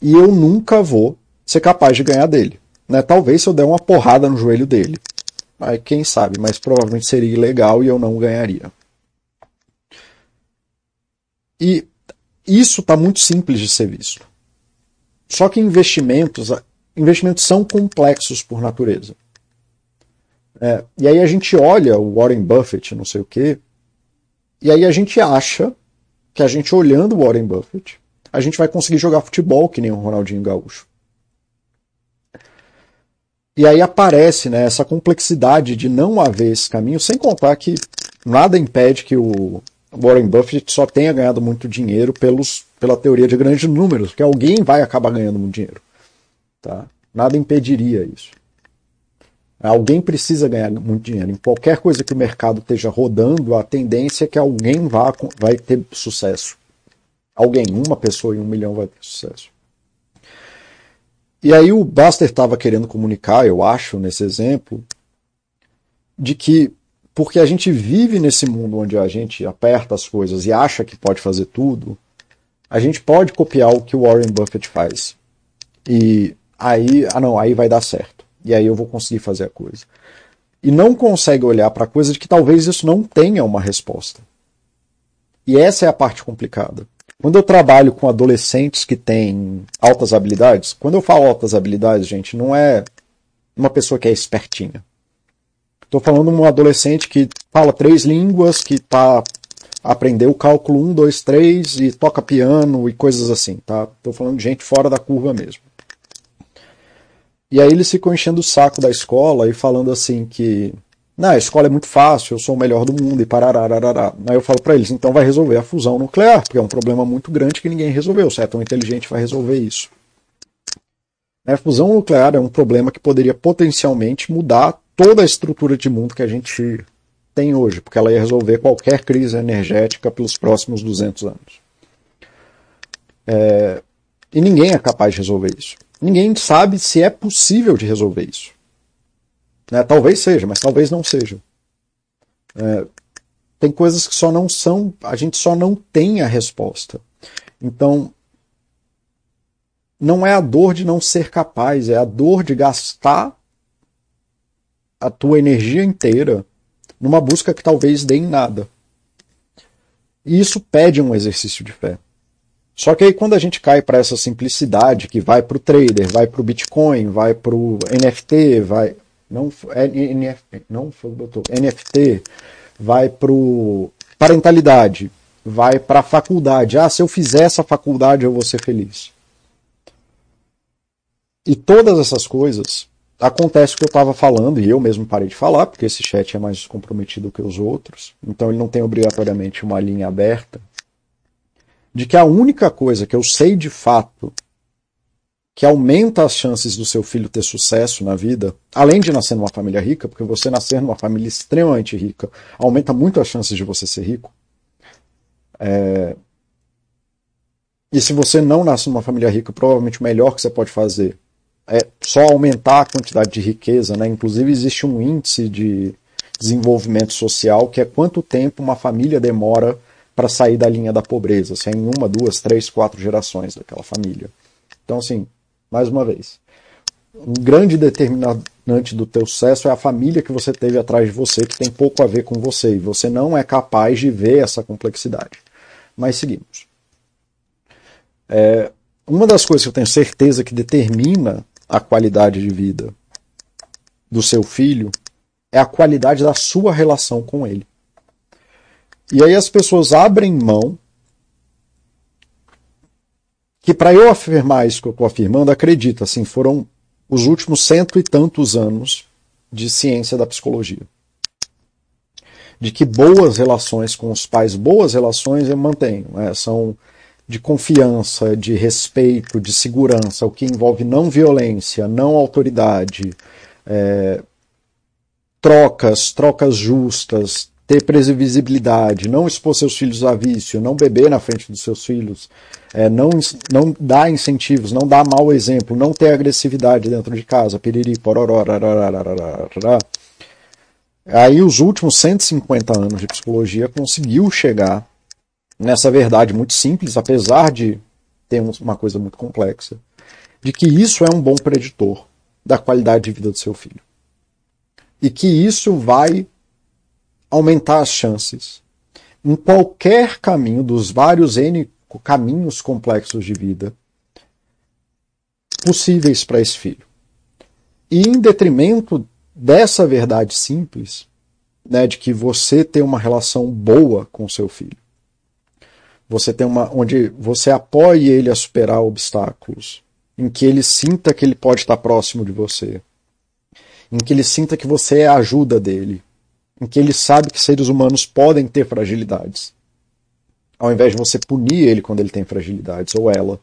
E eu nunca vou ser capaz de ganhar dele. Né? Talvez se eu der uma porrada no joelho dele. Aí quem sabe, mas provavelmente seria ilegal e eu não ganharia. E isso está muito simples de ser visto. Só que investimentos, investimentos são complexos por natureza. É, e aí a gente olha o Warren Buffett, não sei o quê, e aí a gente acha que a gente olhando o Warren Buffett, a gente vai conseguir jogar futebol que nem o Ronaldinho Gaúcho. E aí aparece né, essa complexidade de não haver esse caminho, sem contar que nada impede que o Warren Buffett só tenha ganhado muito dinheiro pelos, pela teoria de grandes números, que alguém vai acabar ganhando muito dinheiro. Tá? Nada impediria isso. Alguém precisa ganhar muito dinheiro. Em qualquer coisa que o mercado esteja rodando, a tendência é que alguém vá, vai ter sucesso. Alguém, uma pessoa em um milhão vai ter sucesso. E aí o Buster estava querendo comunicar, eu acho, nesse exemplo, de que porque a gente vive nesse mundo onde a gente aperta as coisas e acha que pode fazer tudo, a gente pode copiar o que o Warren Buffett faz. E aí, ah não, aí vai dar certo. E aí eu vou conseguir fazer a coisa. E não consegue olhar para coisas de que talvez isso não tenha uma resposta. E essa é a parte complicada. Quando eu trabalho com adolescentes que têm altas habilidades, quando eu falo altas habilidades, gente, não é uma pessoa que é espertinha. Estou falando de um adolescente que fala três línguas, que tá aprendeu o cálculo 1, 2, 3 e toca piano e coisas assim, tá? Estou falando de gente fora da curva mesmo. E aí eles ficam enchendo o saco da escola e falando assim que não, a escola é muito fácil, eu sou o melhor do mundo e pararararará. Aí eu falo para eles, então vai resolver a fusão nuclear, porque é um problema muito grande que ninguém resolveu. Se é tão inteligente, vai resolver isso. A fusão nuclear é um problema que poderia potencialmente mudar toda a estrutura de mundo que a gente tem hoje, porque ela ia resolver qualquer crise energética pelos próximos 200 anos. É, e ninguém é capaz de resolver isso. Ninguém sabe se é possível de resolver isso. É, talvez seja, mas talvez não seja. É, tem coisas que só não são, a gente só não tem a resposta. Então, não é a dor de não ser capaz, é a dor de gastar a tua energia inteira numa busca que talvez dê em nada. E isso pede um exercício de fé. Só que aí quando a gente cai para essa simplicidade que vai para o trader, vai para o Bitcoin, vai para o NFT, vai não é NFT, não doutor, NFT, vai para parentalidade, vai para faculdade. Ah, se eu fizer essa faculdade eu vou ser feliz. E todas essas coisas acontece o que eu estava falando, e eu mesmo parei de falar, porque esse chat é mais comprometido que os outros, então ele não tem obrigatoriamente uma linha aberta, de que a única coisa que eu sei de fato que aumenta as chances do seu filho ter sucesso na vida, além de nascer numa família rica, porque você nascer numa família extremamente rica aumenta muito as chances de você ser rico. É... E se você não nasce numa família rica, provavelmente o melhor que você pode fazer é só aumentar a quantidade de riqueza, né? Inclusive existe um índice de desenvolvimento social que é quanto tempo uma família demora para sair da linha da pobreza, se é em uma, duas, três, quatro gerações daquela família. Então, assim, mais uma vez, um grande determinante do teu sucesso é a família que você teve atrás de você, que tem pouco a ver com você, e você não é capaz de ver essa complexidade. Mas seguimos. É, uma das coisas que eu tenho certeza que determina a qualidade de vida do seu filho é a qualidade da sua relação com ele. E aí as pessoas abrem mão que para eu afirmar isso que eu estou afirmando, acredita, assim, foram os últimos cento e tantos anos de ciência da psicologia. De que boas relações com os pais, boas relações eu mantenho, né? são de confiança, de respeito, de segurança, o que envolve não violência, não autoridade, é, trocas, trocas justas, ter previsibilidade, não expor seus filhos a vício, não beber na frente dos seus filhos, é, não, não dar incentivos, não dar mau exemplo, não ter agressividade dentro de casa, piriri, pororó, Aí os últimos 150 anos de psicologia conseguiu chegar nessa verdade muito simples, apesar de ter uma coisa muito complexa, de que isso é um bom preditor da qualidade de vida do seu filho. E que isso vai aumentar as chances em qualquer caminho dos vários N caminhos complexos de vida possíveis para esse filho. E em detrimento dessa verdade simples, né, de que você tem uma relação boa com seu filho, você tem uma onde você apoie ele a superar obstáculos, em que ele sinta que ele pode estar próximo de você, em que ele sinta que você é a ajuda dele, em que ele sabe que seres humanos podem ter fragilidades, ao invés de você punir ele quando ele tem fragilidades ou ela,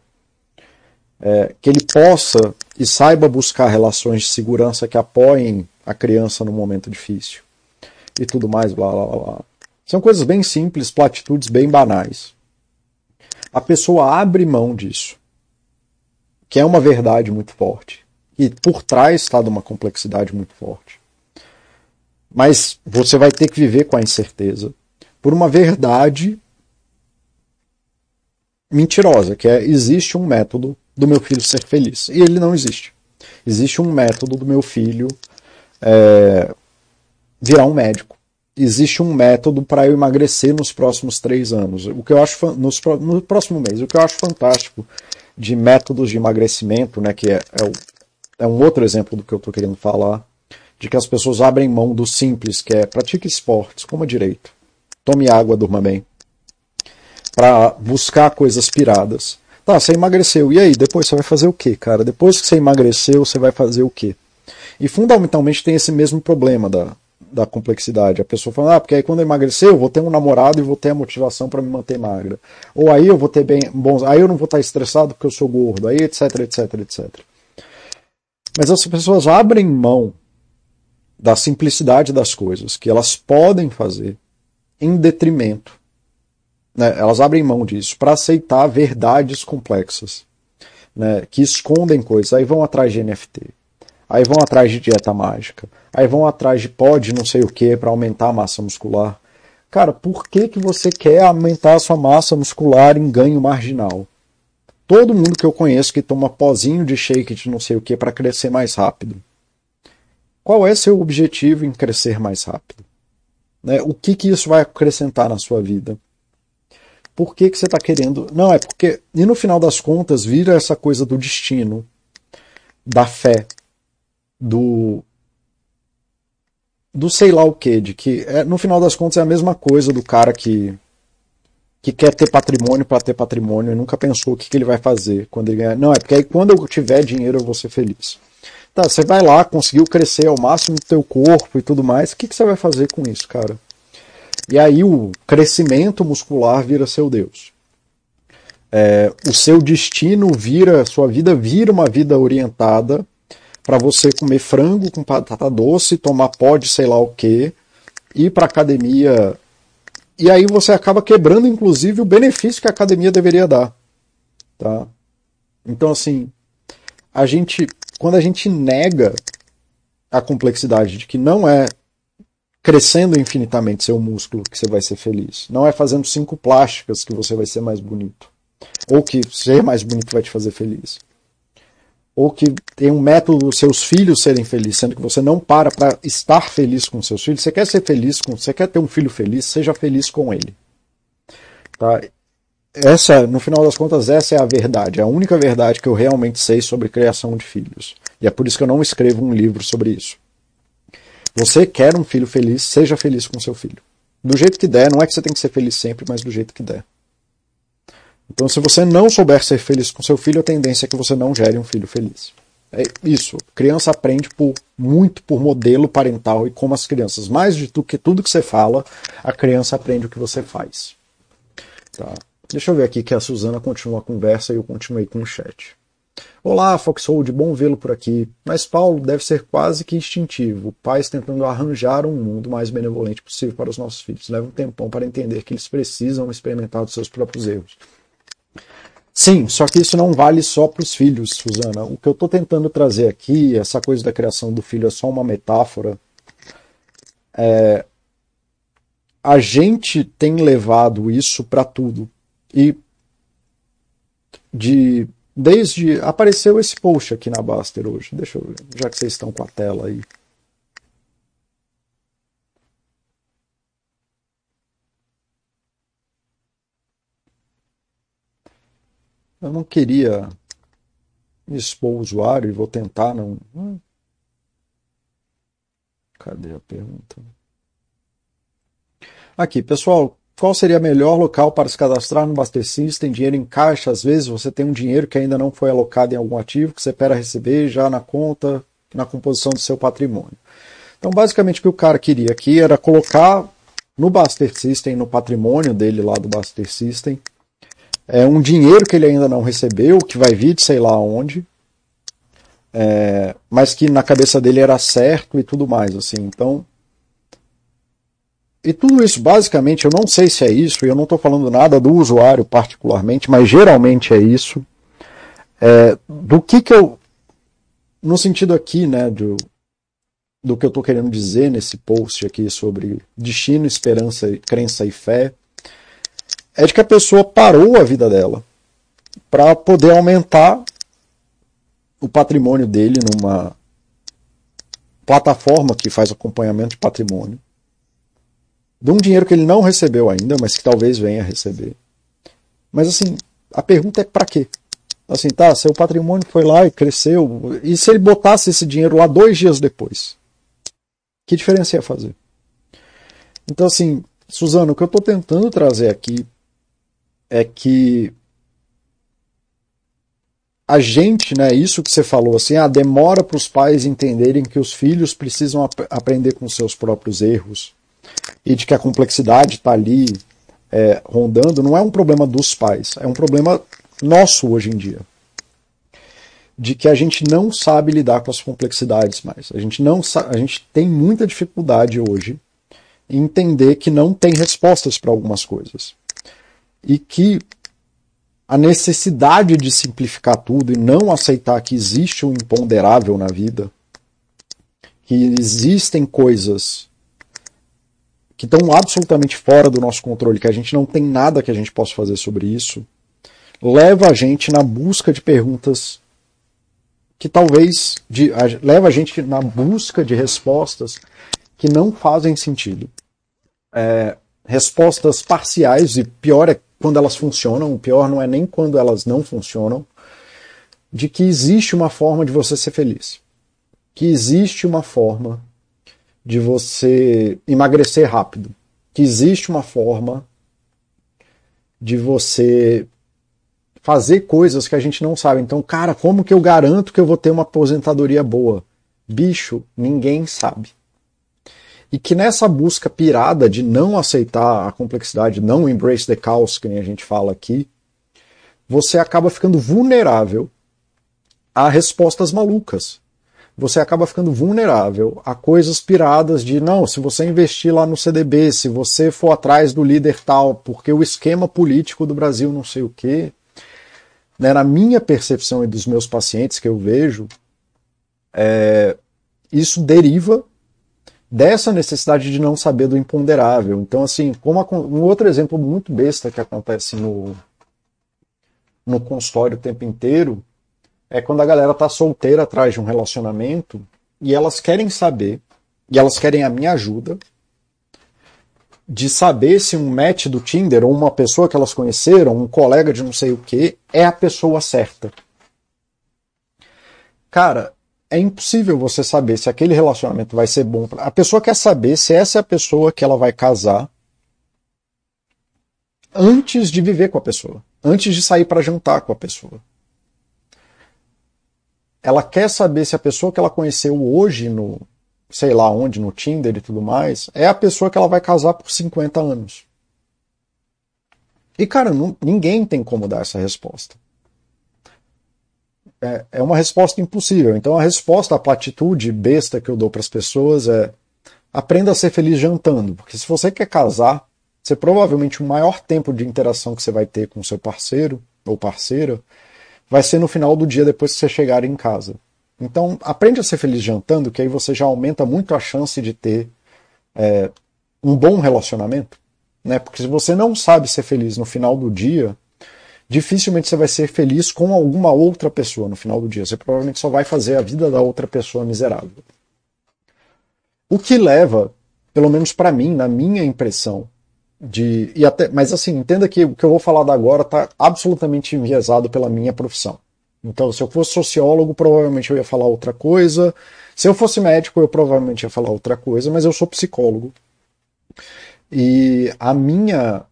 é, que ele possa e saiba buscar relações de segurança que apoiem a criança no momento difícil e tudo mais, blá blá blá. São coisas bem simples, platitudes bem banais a pessoa abre mão disso, que é uma verdade muito forte, e por trás está de uma complexidade muito forte. Mas você vai ter que viver com a incerteza por uma verdade mentirosa, que é existe um método do meu filho ser feliz. E ele não existe. Existe um método do meu filho é, virar um médico existe um método para eu emagrecer nos próximos três anos. O que eu acho nos, no próximo mês, o que eu acho fantástico de métodos de emagrecimento, né, que é, é, é um outro exemplo do que eu estou querendo falar, de que as pessoas abrem mão do simples, que é pratique esportes, coma direito, tome água, durma bem, para buscar coisas piradas. Tá, você emagreceu, e aí? Depois você vai fazer o quê, cara? Depois que você emagreceu, você vai fazer o quê? E fundamentalmente tem esse mesmo problema da, da complexidade. A pessoa fala, ah, porque aí quando eu emagrecer, eu vou ter um namorado e vou ter a motivação para me manter magra. Ou aí eu vou ter bem bons, aí eu não vou estar estressado porque eu sou gordo, aí etc, etc, etc. Mas as pessoas abrem mão da simplicidade das coisas que elas podem fazer em detrimento. Né? Elas abrem mão disso para aceitar verdades complexas né? que escondem coisas. Aí vão atrás de NFT. Aí vão atrás de dieta mágica Aí vão atrás de pode não sei o que para aumentar a massa muscular. Cara, por que, que você quer aumentar a sua massa muscular em ganho marginal? Todo mundo que eu conheço que toma pozinho de shake de não sei o que para crescer mais rápido. Qual é seu objetivo em crescer mais rápido? Né? O que, que isso vai acrescentar na sua vida? Por que, que você está querendo. Não, é porque. E no final das contas, vira essa coisa do destino, da fé, do do sei lá o que, de que é, no final das contas é a mesma coisa do cara que que quer ter patrimônio para ter patrimônio e nunca pensou o que, que ele vai fazer quando ele ganhar. Não, é porque aí quando eu tiver dinheiro eu vou ser feliz. Tá, você vai lá, conseguiu crescer ao máximo do teu corpo e tudo mais, o que, que você vai fazer com isso, cara? E aí o crescimento muscular vira seu Deus. É, o seu destino vira, sua vida vira uma vida orientada para você comer frango com batata doce, tomar pó de sei lá o que, ir para academia. E aí você acaba quebrando, inclusive, o benefício que a academia deveria dar. Tá? Então, assim, a gente, quando a gente nega a complexidade de que não é crescendo infinitamente seu músculo que você vai ser feliz, não é fazendo cinco plásticas que você vai ser mais bonito, ou que ser mais bonito vai te fazer feliz ou que tem um método dos seus filhos serem felizes, sendo que você não para para estar feliz com seus filhos. Você quer ser feliz com, você quer ter um filho feliz, seja feliz com ele. Tá? Essa, no final das contas, essa é a verdade, a única verdade que eu realmente sei sobre criação de filhos. E é por isso que eu não escrevo um livro sobre isso. Você quer um filho feliz, seja feliz com seu filho. Do jeito que der, não é que você tem que ser feliz sempre, mas do jeito que der. Então, se você não souber ser feliz com seu filho, a tendência é que você não gere um filho feliz. É isso. Criança aprende por, muito por modelo parental e como as crianças, mais do que tudo que você fala, a criança aprende o que você faz. Tá. Deixa eu ver aqui que a Suzana continua a conversa e eu continuei com o chat. Olá, Foxhold, bom vê-lo por aqui. Mas Paulo deve ser quase que instintivo. Pais tentando arranjar um mundo mais benevolente possível para os nossos filhos. Leva um tempão para entender que eles precisam experimentar os seus próprios erros. Sim, só que isso não vale só para os filhos, Suzana. O que eu estou tentando trazer aqui, essa coisa da criação do filho é só uma metáfora. É, a gente tem levado isso para tudo. E de desde apareceu esse post aqui na Baster hoje. Deixa eu ver, já que vocês estão com a tela aí. Eu não queria expor o usuário e vou tentar não. Cadê a pergunta? Aqui, pessoal, qual seria o melhor local para se cadastrar no Buster System? Dinheiro em caixa, às vezes você tem um dinheiro que ainda não foi alocado em algum ativo que você espera receber já na conta, na composição do seu patrimônio. Então, basicamente, o que o cara queria aqui era colocar no Buster System, no patrimônio dele lá do Buster System, é um dinheiro que ele ainda não recebeu, que vai vir de sei lá onde, é, mas que na cabeça dele era certo e tudo mais, assim. Então, e tudo isso, basicamente, eu não sei se é isso, e eu não estou falando nada do usuário particularmente, mas geralmente é isso. É, do que que eu, no sentido aqui, né, do, do que eu estou querendo dizer nesse post aqui sobre destino, esperança, crença e fé, é de que a pessoa parou a vida dela para poder aumentar o patrimônio dele numa plataforma que faz acompanhamento de patrimônio, de um dinheiro que ele não recebeu ainda, mas que talvez venha a receber. Mas assim, a pergunta é para quê? Assim, tá, seu patrimônio foi lá e cresceu, e se ele botasse esse dinheiro lá dois dias depois? Que diferença ia fazer? Então, assim, Suzano, o que eu estou tentando trazer aqui é que a gente, né, isso que você falou, assim, a demora para os pais entenderem que os filhos precisam ap aprender com seus próprios erros e de que a complexidade está ali é, rondando, não é um problema dos pais, é um problema nosso hoje em dia. De que a gente não sabe lidar com as complexidades mais. A gente, não a gente tem muita dificuldade hoje em entender que não tem respostas para algumas coisas e que a necessidade de simplificar tudo e não aceitar que existe um imponderável na vida, que existem coisas que estão absolutamente fora do nosso controle, que a gente não tem nada que a gente possa fazer sobre isso, leva a gente na busca de perguntas que talvez de, a, leva a gente na busca de respostas que não fazem sentido. É, respostas parciais, e pior é quando elas funcionam, o pior não é nem quando elas não funcionam, de que existe uma forma de você ser feliz. Que existe uma forma de você emagrecer rápido. Que existe uma forma de você fazer coisas que a gente não sabe. Então, cara, como que eu garanto que eu vou ter uma aposentadoria boa? Bicho, ninguém sabe. E que nessa busca pirada de não aceitar a complexidade, não embrace the chaos, que nem a gente fala aqui, você acaba ficando vulnerável a respostas malucas. Você acaba ficando vulnerável a coisas piradas de não, se você investir lá no CDB, se você for atrás do líder tal, porque o esquema político do Brasil não sei o quê. Né, na minha percepção e dos meus pacientes que eu vejo, é, isso deriva dessa necessidade de não saber do imponderável. Então, assim, como a, um outro exemplo muito besta que acontece no, no consultório o tempo inteiro é quando a galera tá solteira atrás de um relacionamento e elas querem saber, e elas querem a minha ajuda, de saber se um match do Tinder ou uma pessoa que elas conheceram, um colega de não sei o que, é a pessoa certa. Cara, é impossível você saber se aquele relacionamento vai ser bom. A pessoa quer saber se essa é a pessoa que ela vai casar antes de viver com a pessoa, antes de sair para jantar com a pessoa. Ela quer saber se a pessoa que ela conheceu hoje no, sei lá onde, no Tinder e tudo mais, é a pessoa que ela vai casar por 50 anos. E, cara, não, ninguém tem como dar essa resposta. É, é uma resposta impossível. Então, a resposta, a platitude besta que eu dou para as pessoas é aprenda a ser feliz jantando. Porque se você quer casar, você provavelmente o maior tempo de interação que você vai ter com o seu parceiro ou parceira vai ser no final do dia depois que você chegar em casa. Então, aprende a ser feliz jantando, que aí você já aumenta muito a chance de ter é, um bom relacionamento. Né? Porque se você não sabe ser feliz no final do dia, dificilmente você vai ser feliz com alguma outra pessoa no final do dia. Você provavelmente só vai fazer a vida da outra pessoa miserável. O que leva, pelo menos para mim, na minha impressão, de e até, mas assim, entenda que o que eu vou falar da agora está absolutamente enviesado pela minha profissão. Então, se eu fosse sociólogo, provavelmente eu ia falar outra coisa. Se eu fosse médico, eu provavelmente ia falar outra coisa, mas eu sou psicólogo. E a minha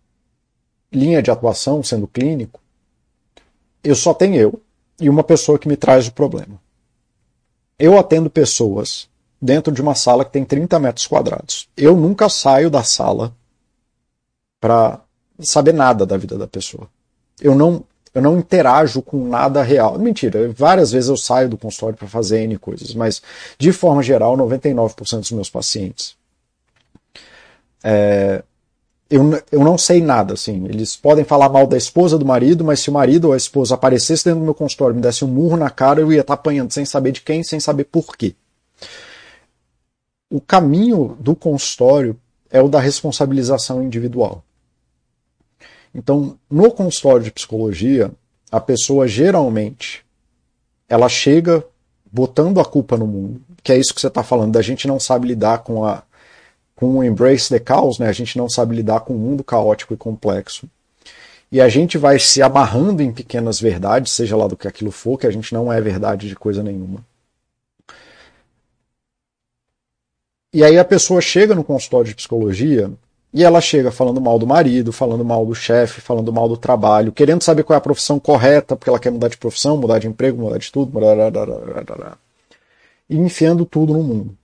linha de atuação, sendo clínico, eu só tenho eu e uma pessoa que me traz o problema. Eu atendo pessoas dentro de uma sala que tem 30 metros quadrados. Eu nunca saio da sala para saber nada da vida da pessoa. Eu não eu não interajo com nada real. Mentira, várias vezes eu saio do consultório para fazer N coisas, mas de forma geral, 99% dos meus pacientes. É, eu, eu não sei nada, assim. Eles podem falar mal da esposa do marido, mas se o marido ou a esposa aparecesse dentro do meu consultório e me desse um murro na cara, eu ia estar tá apanhando sem saber de quem, sem saber por quê. O caminho do consultório é o da responsabilização individual. Então, no consultório de psicologia, a pessoa geralmente ela chega botando a culpa no mundo, que é isso que você está falando, da gente não sabe lidar com a com o embrace the chaos, né? A gente não sabe lidar com um mundo caótico e complexo. E a gente vai se amarrando em pequenas verdades, seja lá do que aquilo for, que a gente não é verdade de coisa nenhuma. E aí a pessoa chega no consultório de psicologia e ela chega falando mal do marido, falando mal do chefe, falando mal do trabalho, querendo saber qual é a profissão correta, porque ela quer mudar de profissão, mudar de emprego, mudar de tudo, e enfiando tudo no mundo.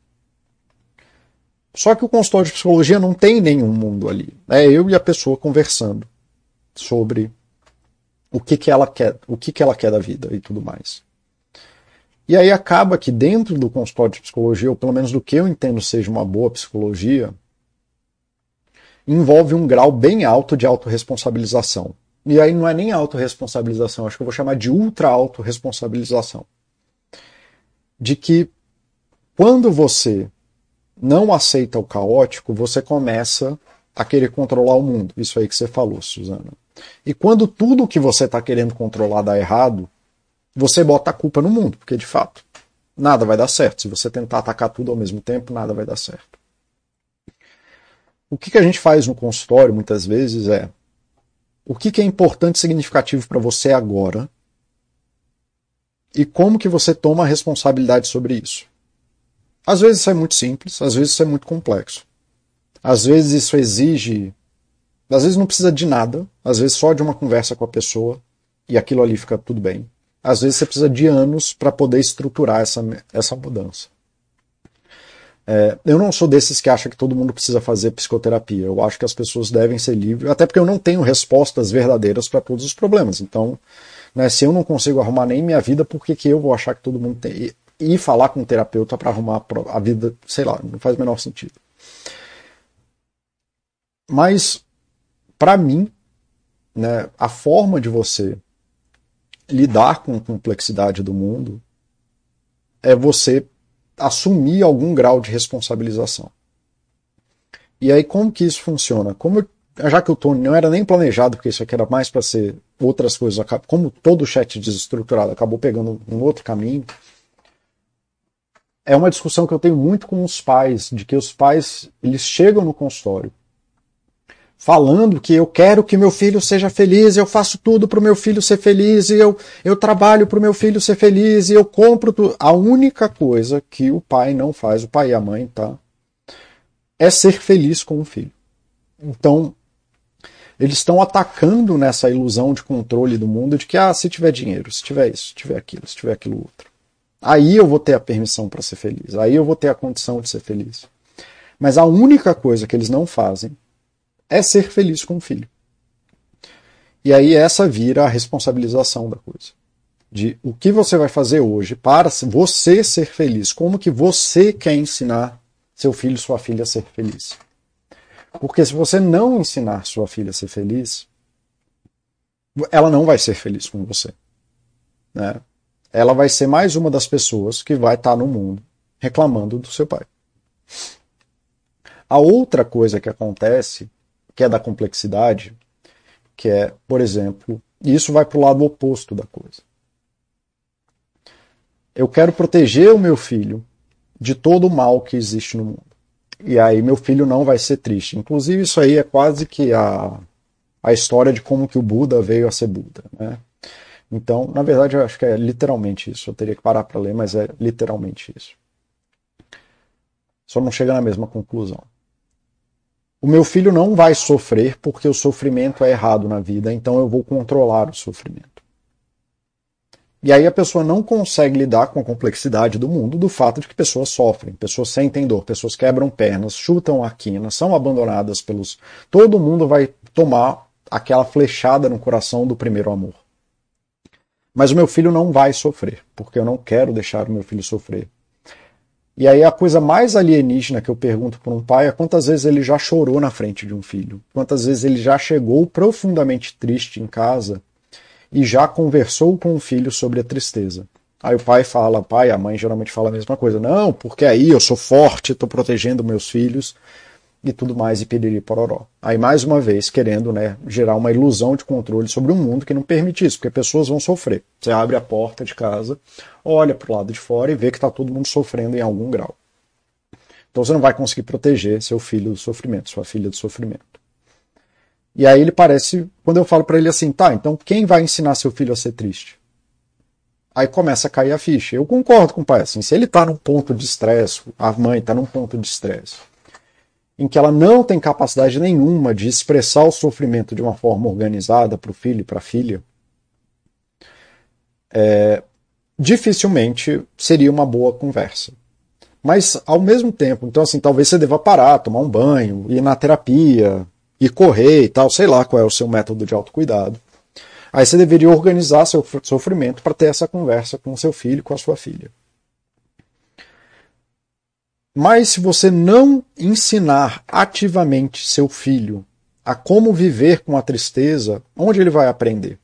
Só que o consultório de psicologia não tem nenhum mundo ali. É eu e a pessoa conversando sobre o que, que ela quer, o que, que ela quer da vida e tudo mais. E aí acaba que dentro do consultório de psicologia, ou pelo menos do que eu entendo seja uma boa psicologia, envolve um grau bem alto de autorresponsabilização. E aí não é nem autorresponsabilização, acho que eu vou chamar de ultra autorresponsabilização. De que quando você não aceita o caótico, você começa a querer controlar o mundo. Isso aí que você falou, Suzana. E quando tudo que você está querendo controlar dá errado, você bota a culpa no mundo, porque de fato nada vai dar certo. Se você tentar atacar tudo ao mesmo tempo, nada vai dar certo. O que, que a gente faz no consultório muitas vezes é o que, que é importante e significativo para você agora e como que você toma a responsabilidade sobre isso. Às vezes isso é muito simples, às vezes isso é muito complexo. Às vezes isso exige Às vezes não precisa de nada, às vezes só de uma conversa com a pessoa e aquilo ali fica tudo bem. Às vezes você precisa de anos para poder estruturar essa, essa mudança. É, eu não sou desses que acha que todo mundo precisa fazer psicoterapia. Eu acho que as pessoas devem ser livres, até porque eu não tenho respostas verdadeiras para todos os problemas. Então, né, se eu não consigo arrumar nem minha vida, por que, que eu vou achar que todo mundo tem. E falar com um terapeuta para arrumar a vida, sei lá, não faz o menor sentido. Mas, para mim, né, a forma de você lidar com a complexidade do mundo é você assumir algum grau de responsabilização. E aí, como que isso funciona? Como eu, já que o Tony não era nem planejado, porque isso aqui era mais para ser outras coisas, como todo chat desestruturado acabou pegando um outro caminho, é uma discussão que eu tenho muito com os pais, de que os pais eles chegam no consultório falando que eu quero que meu filho seja feliz, eu faço tudo para o meu filho ser feliz, e eu, eu trabalho para o meu filho ser feliz, e eu compro tudo. A única coisa que o pai não faz, o pai e a mãe, tá? É ser feliz com o filho. Então, eles estão atacando nessa ilusão de controle do mundo de que, ah, se tiver dinheiro, se tiver isso, se tiver aquilo, se tiver aquilo outro. Aí eu vou ter a permissão para ser feliz, aí eu vou ter a condição de ser feliz. Mas a única coisa que eles não fazem é ser feliz com o filho. E aí essa vira a responsabilização da coisa. De o que você vai fazer hoje para você ser feliz. Como que você quer ensinar seu filho, sua filha a ser feliz. Porque se você não ensinar sua filha a ser feliz, ela não vai ser feliz com você. Né? Ela vai ser mais uma das pessoas que vai estar no mundo reclamando do seu pai. A outra coisa que acontece que é da complexidade, que é, por exemplo, e isso vai para o lado oposto da coisa. Eu quero proteger o meu filho de todo o mal que existe no mundo. E aí meu filho não vai ser triste. Inclusive isso aí é quase que a, a história de como que o Buda veio a ser Buda, né? Então, na verdade, eu acho que é literalmente isso. Eu teria que parar para ler, mas é literalmente isso. Só não chega na mesma conclusão o meu filho não vai sofrer porque o sofrimento é errado na vida, então eu vou controlar o sofrimento. E aí a pessoa não consegue lidar com a complexidade do mundo, do fato de que pessoas sofrem, pessoas sentem dor, pessoas quebram pernas, chutam a quina, são abandonadas pelos. Todo mundo vai tomar aquela flechada no coração do primeiro amor. Mas o meu filho não vai sofrer, porque eu não quero deixar o meu filho sofrer. E aí a coisa mais alienígena que eu pergunto para um pai é quantas vezes ele já chorou na frente de um filho, quantas vezes ele já chegou profundamente triste em casa e já conversou com o filho sobre a tristeza. Aí o pai fala, pai, a mãe geralmente fala a mesma coisa, não, porque aí eu sou forte, estou protegendo meus filhos e tudo mais, e piriri pororó. Aí, mais uma vez, querendo né, gerar uma ilusão de controle sobre um mundo que não permite isso, porque pessoas vão sofrer. Você abre a porta de casa, olha para o lado de fora e vê que está todo mundo sofrendo em algum grau. Então você não vai conseguir proteger seu filho do sofrimento, sua filha do sofrimento. E aí ele parece, quando eu falo para ele assim, tá, então quem vai ensinar seu filho a ser triste? Aí começa a cair a ficha. Eu concordo com o pai, assim, se ele está num ponto de estresse, a mãe está num ponto de estresse, em que ela não tem capacidade nenhuma de expressar o sofrimento de uma forma organizada para o filho e para a filha, é, dificilmente seria uma boa conversa. Mas ao mesmo tempo, então assim, talvez você deva parar, tomar um banho, ir na terapia, ir correr e tal, sei lá qual é o seu método de autocuidado. Aí você deveria organizar seu sofrimento para ter essa conversa com seu filho, com a sua filha. Mas se você não ensinar ativamente seu filho a como viver com a tristeza, onde ele vai aprender?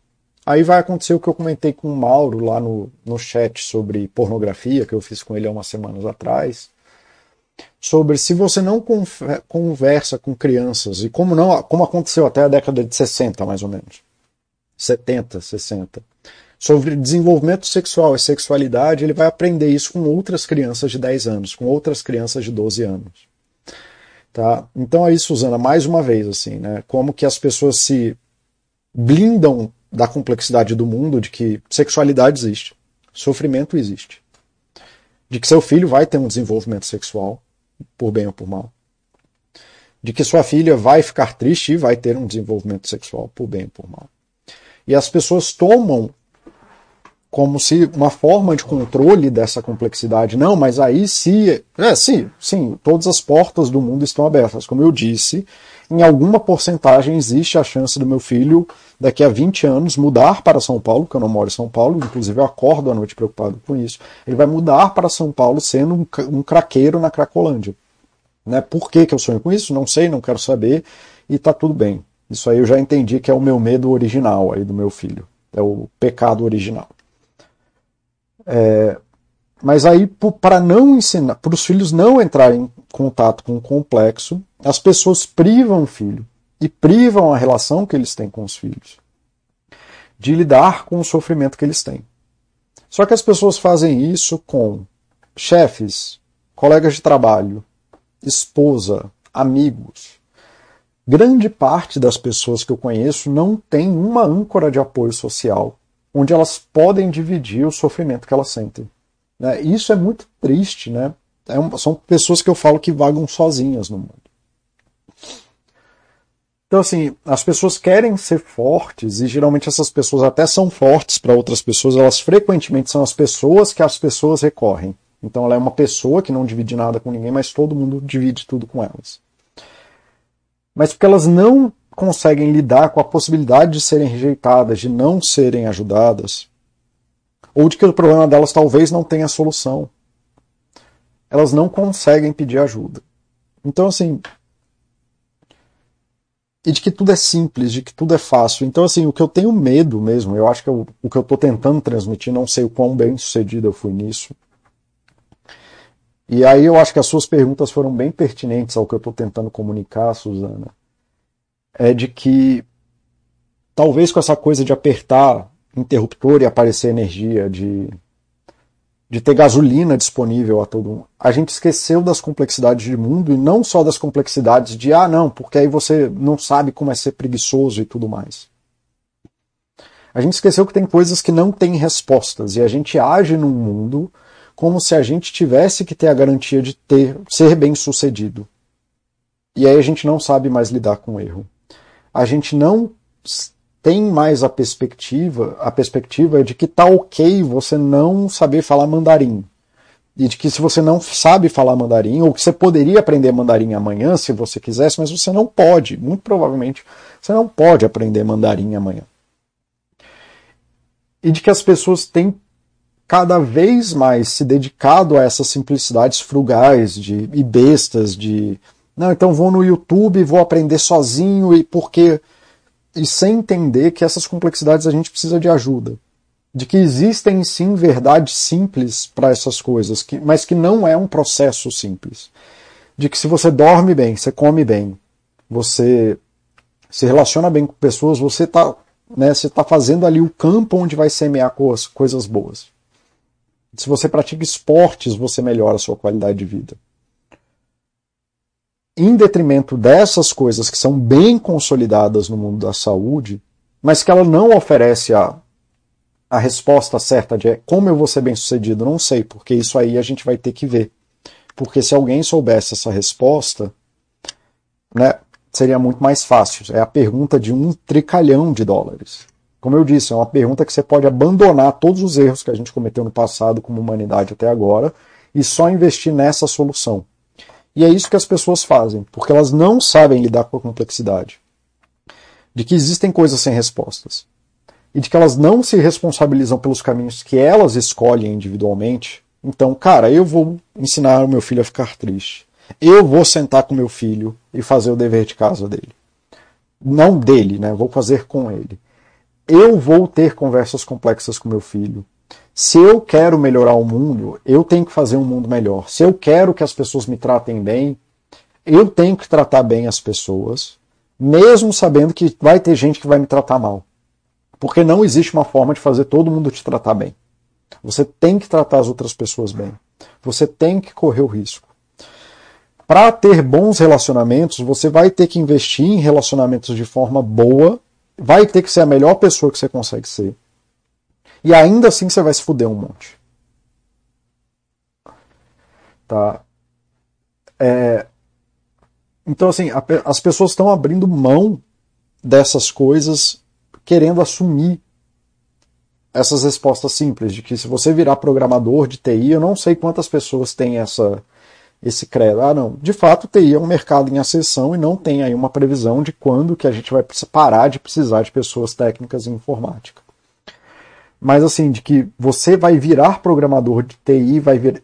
Aí vai acontecer o que eu comentei com o Mauro lá no, no chat sobre pornografia, que eu fiz com ele há umas semanas atrás. Sobre se você não conversa com crianças, e como não como aconteceu até a década de 60, mais ou menos. 70, 60 sobre desenvolvimento sexual e sexualidade, ele vai aprender isso com outras crianças de 10 anos, com outras crianças de 12 anos. Tá? Então aí, Suzana, mais uma vez, assim, né? Como que as pessoas se blindam da complexidade do mundo, de que sexualidade existe, sofrimento existe, de que seu filho vai ter um desenvolvimento sexual, por bem ou por mal. de que sua filha vai ficar triste e vai ter um desenvolvimento sexual, por bem ou por mal. E as pessoas tomam como se uma forma de controle dessa complexidade. Não, mas aí se. É, sim, sim, todas as portas do mundo estão abertas. Como eu disse, em alguma porcentagem existe a chance do meu filho, daqui a 20 anos, mudar para São Paulo, que eu não moro em São Paulo, inclusive eu acordo à noite preocupado com isso. Ele vai mudar para São Paulo sendo um, um craqueiro na Cracolândia. Né? Por que, que eu sonho com isso? Não sei, não quero saber, e tá tudo bem. Isso aí eu já entendi que é o meu medo original aí do meu filho. É o pecado original. É, mas aí, para não ensinar, para os filhos não entrarem em contato com o complexo, as pessoas privam o filho e privam a relação que eles têm com os filhos de lidar com o sofrimento que eles têm. Só que as pessoas fazem isso com chefes, colegas de trabalho, esposa, amigos. Grande parte das pessoas que eu conheço não tem uma âncora de apoio social onde elas podem dividir o sofrimento que elas sentem. Né? Isso é muito triste, né? É um, são pessoas que eu falo que vagam sozinhas no mundo. Então, assim, as pessoas querem ser fortes e geralmente essas pessoas até são fortes para outras pessoas, elas frequentemente são as pessoas que as pessoas recorrem. Então, ela é uma pessoa que não divide nada com ninguém, mas todo mundo divide tudo com elas. Mas porque elas não conseguem lidar com a possibilidade de serem rejeitadas, de não serem ajudadas, ou de que o problema delas talvez não tenha solução. Elas não conseguem pedir ajuda. Então, assim. E de que tudo é simples, de que tudo é fácil. Então, assim, o que eu tenho medo mesmo, eu acho que eu, o que eu estou tentando transmitir, não sei o quão bem sucedido eu fui nisso. E aí eu acho que as suas perguntas foram bem pertinentes ao que eu estou tentando comunicar, Suzana é de que talvez com essa coisa de apertar interruptor e aparecer energia, de, de ter gasolina disponível a todo mundo, a gente esqueceu das complexidades de mundo e não só das complexidades de, ah, não, porque aí você não sabe como é ser preguiçoso e tudo mais. A gente esqueceu que tem coisas que não têm respostas e a gente age num mundo como se a gente tivesse que ter a garantia de ter ser bem sucedido. E aí a gente não sabe mais lidar com o erro a gente não tem mais a perspectiva, a perspectiva de que tá ok você não saber falar mandarim. E de que se você não sabe falar mandarim, ou que você poderia aprender mandarim amanhã se você quisesse, mas você não pode. Muito provavelmente você não pode aprender mandarim amanhã. E de que as pessoas têm cada vez mais se dedicado a essas simplicidades frugais de, e bestas de não, então vou no YouTube, vou aprender sozinho e porque e sem entender que essas complexidades a gente precisa de ajuda. De que existem sim verdades simples para essas coisas, que, mas que não é um processo simples. De que se você dorme bem, você come bem, você se relaciona bem com pessoas, você está né, você tá fazendo ali o campo onde vai semear coisas, coisas boas. Se você pratica esportes, você melhora a sua qualidade de vida em detrimento dessas coisas que são bem consolidadas no mundo da saúde, mas que ela não oferece a, a resposta certa de como eu vou ser bem sucedido, não sei, porque isso aí a gente vai ter que ver. Porque se alguém soubesse essa resposta, né, seria muito mais fácil. É a pergunta de um tricalhão de dólares. Como eu disse, é uma pergunta que você pode abandonar todos os erros que a gente cometeu no passado como humanidade até agora e só investir nessa solução. E é isso que as pessoas fazem, porque elas não sabem lidar com a complexidade. De que existem coisas sem respostas. E de que elas não se responsabilizam pelos caminhos que elas escolhem individualmente. Então, cara, eu vou ensinar o meu filho a ficar triste. Eu vou sentar com meu filho e fazer o dever de casa dele. Não dele, né? Vou fazer com ele. Eu vou ter conversas complexas com meu filho. Se eu quero melhorar o mundo, eu tenho que fazer um mundo melhor. Se eu quero que as pessoas me tratem bem, eu tenho que tratar bem as pessoas, mesmo sabendo que vai ter gente que vai me tratar mal. Porque não existe uma forma de fazer todo mundo te tratar bem. Você tem que tratar as outras pessoas bem. Você tem que correr o risco. Para ter bons relacionamentos, você vai ter que investir em relacionamentos de forma boa, vai ter que ser a melhor pessoa que você consegue ser. E ainda assim você vai se fuder um monte. Tá? É... Então, assim, a, as pessoas estão abrindo mão dessas coisas, querendo assumir essas respostas simples, de que se você virar programador de TI, eu não sei quantas pessoas têm essa, esse credo. Ah, não. De fato, TI é um mercado em ascensão e não tem aí uma previsão de quando que a gente vai parar de precisar de pessoas técnicas em informática. Mas assim, de que você vai virar programador de TI, vai vir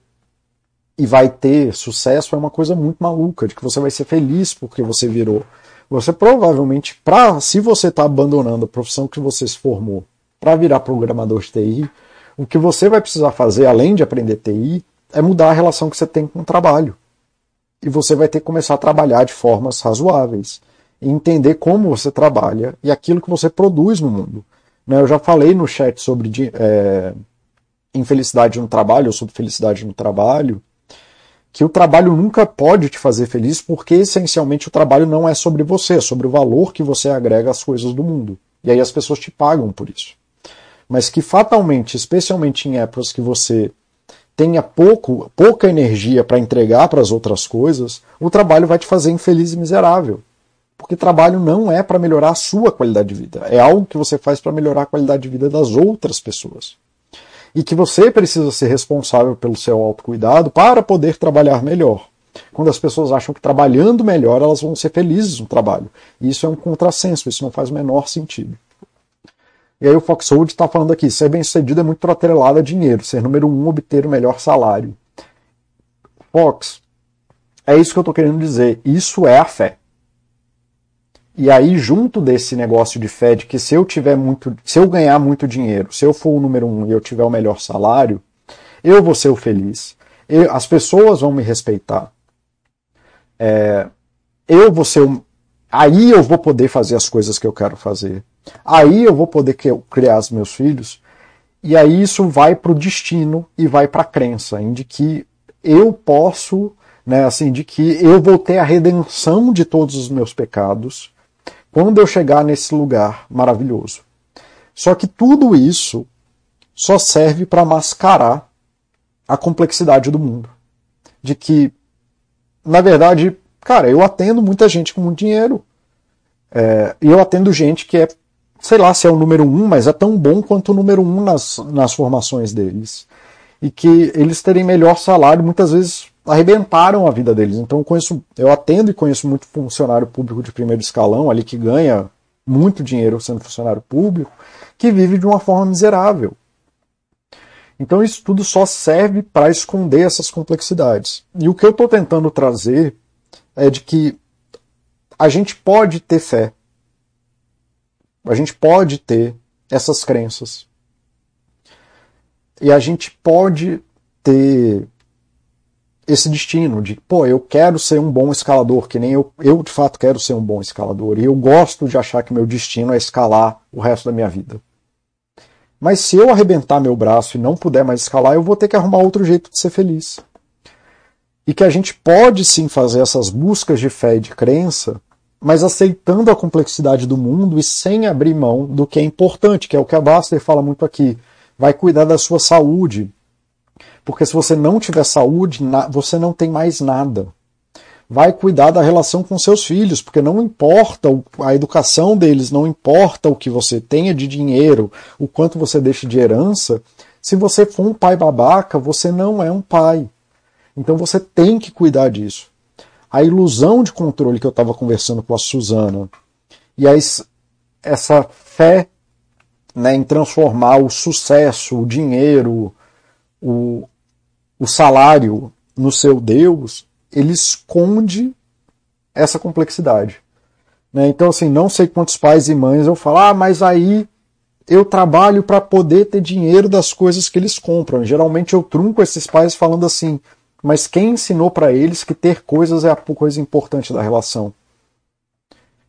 e vai ter sucesso é uma coisa muito maluca, de que você vai ser feliz porque você virou. Você provavelmente, pra, se você está abandonando a profissão que você se formou para virar programador de TI, o que você vai precisar fazer, além de aprender TI, é mudar a relação que você tem com o trabalho. E você vai ter que começar a trabalhar de formas razoáveis. E entender como você trabalha e aquilo que você produz no mundo. Né, eu já falei no chat sobre é, infelicidade no trabalho, ou sobre felicidade no trabalho, que o trabalho nunca pode te fazer feliz porque essencialmente o trabalho não é sobre você, é sobre o valor que você agrega às coisas do mundo. E aí as pessoas te pagam por isso mas que fatalmente, especialmente em épocas que você tenha pouco, pouca energia para entregar para as outras coisas, o trabalho vai te fazer infeliz e miserável. Porque trabalho não é para melhorar a sua qualidade de vida, é algo que você faz para melhorar a qualidade de vida das outras pessoas. E que você precisa ser responsável pelo seu autocuidado para poder trabalhar melhor. Quando as pessoas acham que trabalhando melhor elas vão ser felizes no trabalho. E isso é um contrassenso, isso não faz o menor sentido. E aí o Foxhold está falando aqui, ser bem sucedido é muito atrelado a dinheiro, ser número um, obter o melhor salário. Fox, é isso que eu estou querendo dizer, isso é a fé. E aí, junto desse negócio de fé, de que se eu tiver muito, se eu ganhar muito dinheiro, se eu for o número um e eu tiver o melhor salário, eu vou ser o feliz. Eu, as pessoas vão me respeitar. É, eu vou ser aí eu vou poder fazer as coisas que eu quero fazer. Aí eu vou poder criar os meus filhos, e aí isso vai para o destino e vai para a crença, em de que eu posso, né, assim, de que eu vou ter a redenção de todos os meus pecados quando eu chegar nesse lugar maravilhoso. Só que tudo isso só serve para mascarar a complexidade do mundo. De que, na verdade, cara, eu atendo muita gente com muito dinheiro. É, e eu atendo gente que é sei lá se é o número um, mas é tão bom quanto o número um nas, nas formações deles. E que eles terem melhor salário muitas vezes arrebentaram a vida deles. Então eu conheço, eu atendo e conheço muito funcionário público de primeiro escalão ali que ganha muito dinheiro sendo funcionário público, que vive de uma forma miserável. Então isso tudo só serve para esconder essas complexidades. E o que eu estou tentando trazer é de que a gente pode ter fé, a gente pode ter essas crenças. E a gente pode ter esse destino de, pô, eu quero ser um bom escalador, que nem eu, eu de fato quero ser um bom escalador, e eu gosto de achar que meu destino é escalar o resto da minha vida. Mas se eu arrebentar meu braço e não puder mais escalar, eu vou ter que arrumar outro jeito de ser feliz. E que a gente pode sim fazer essas buscas de fé e de crença mas aceitando a complexidade do mundo e sem abrir mão do que é importante, que é o que a Baster fala muito aqui. Vai cuidar da sua saúde. Porque se você não tiver saúde, você não tem mais nada. Vai cuidar da relação com seus filhos, porque não importa a educação deles, não importa o que você tenha de dinheiro, o quanto você deixa de herança. Se você for um pai babaca, você não é um pai. Então você tem que cuidar disso a ilusão de controle que eu estava conversando com a Suzana e a, essa fé né, em transformar o sucesso, o dinheiro, o, o salário no seu Deus, ele esconde essa complexidade. Né? Então, assim, não sei quantos pais e mães eu falo, ah, mas aí eu trabalho para poder ter dinheiro das coisas que eles compram. Geralmente eu trunco esses pais falando assim: mas quem ensinou para eles que ter coisas é a coisa importante da relação?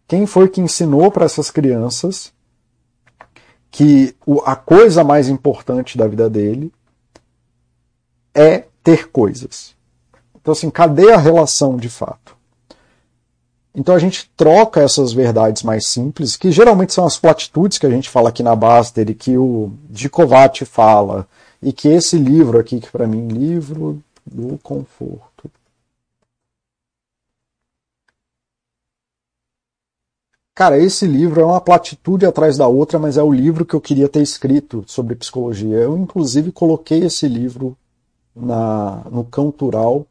Quem foi que ensinou para essas crianças que a coisa mais importante da vida dele é ter coisas? Então, assim, cadê a relação de fato? Então a gente troca essas verdades mais simples, que geralmente são as platitudes que a gente fala aqui na Baster e que o Dicovati fala, e que esse livro aqui, que para mim, livro do conforto. cara, esse livro é uma platitude atrás da outra, mas é o livro que eu queria ter escrito sobre psicologia. Eu, inclusive, coloquei esse livro na, no Cantural.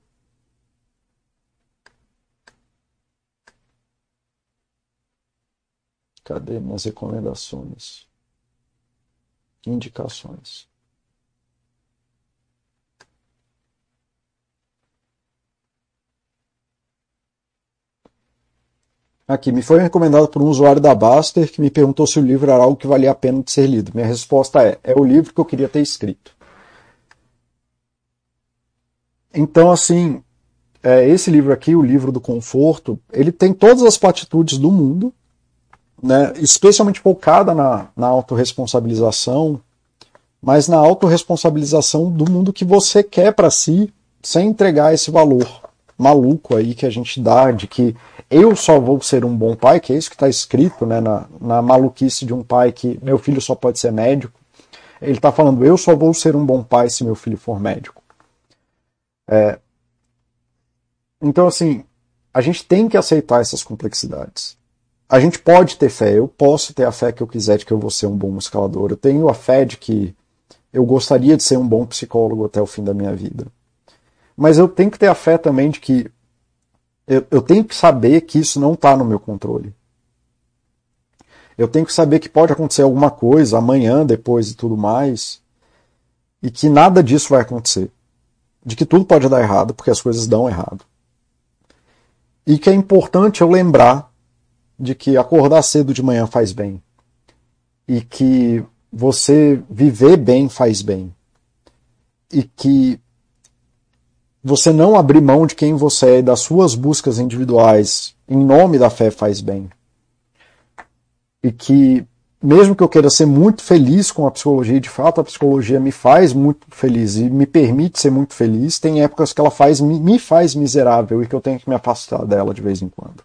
Cadê minhas recomendações? Indicações. Aqui, me foi recomendado por um usuário da Baster que me perguntou se o livro era algo que valia a pena de ser lido. Minha resposta é: é o livro que eu queria ter escrito. Então, assim, é, esse livro aqui, o livro do conforto, ele tem todas as platitudes do mundo, né, especialmente focada na, na autorresponsabilização, mas na autorresponsabilização do mundo que você quer para si, sem entregar esse valor maluco aí que a gente dá de que eu só vou ser um bom pai, que é isso que está escrito né, na, na maluquice de um pai que meu filho só pode ser médico. Ele está falando, eu só vou ser um bom pai se meu filho for médico. É, então, assim, a gente tem que aceitar essas complexidades. A gente pode ter fé, eu posso ter a fé que eu quiser de que eu vou ser um bom escalador. Eu tenho a fé de que eu gostaria de ser um bom psicólogo até o fim da minha vida. Mas eu tenho que ter a fé também de que eu, eu tenho que saber que isso não está no meu controle. Eu tenho que saber que pode acontecer alguma coisa amanhã, depois e tudo mais, e que nada disso vai acontecer. De que tudo pode dar errado, porque as coisas dão errado. E que é importante eu lembrar de que acordar cedo de manhã faz bem. E que você viver bem faz bem. E que você não abrir mão de quem você é e das suas buscas individuais em nome da fé faz bem. E que, mesmo que eu queira ser muito feliz com a psicologia, e de fato a psicologia me faz muito feliz e me permite ser muito feliz, tem épocas que ela faz, me faz miserável e que eu tenho que me afastar dela de vez em quando.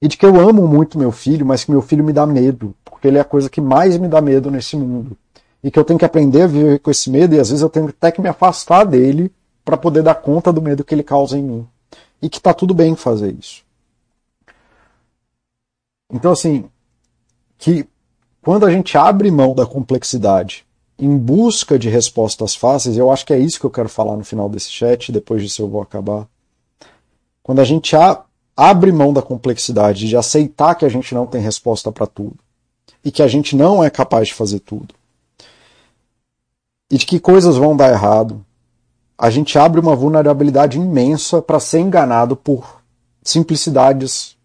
E de que eu amo muito meu filho, mas que meu filho me dá medo, porque ele é a coisa que mais me dá medo nesse mundo. E que eu tenho que aprender a viver com esse medo e às vezes eu tenho até que me afastar dele para poder dar conta do medo que ele causa em mim. E que tá tudo bem fazer isso. Então, assim, que quando a gente abre mão da complexidade em busca de respostas fáceis, eu acho que é isso que eu quero falar no final desse chat, depois disso eu vou acabar. Quando a gente abre mão da complexidade de aceitar que a gente não tem resposta para tudo e que a gente não é capaz de fazer tudo e de que coisas vão dar errado a gente abre uma vulnerabilidade imensa para ser enganado por simplicidades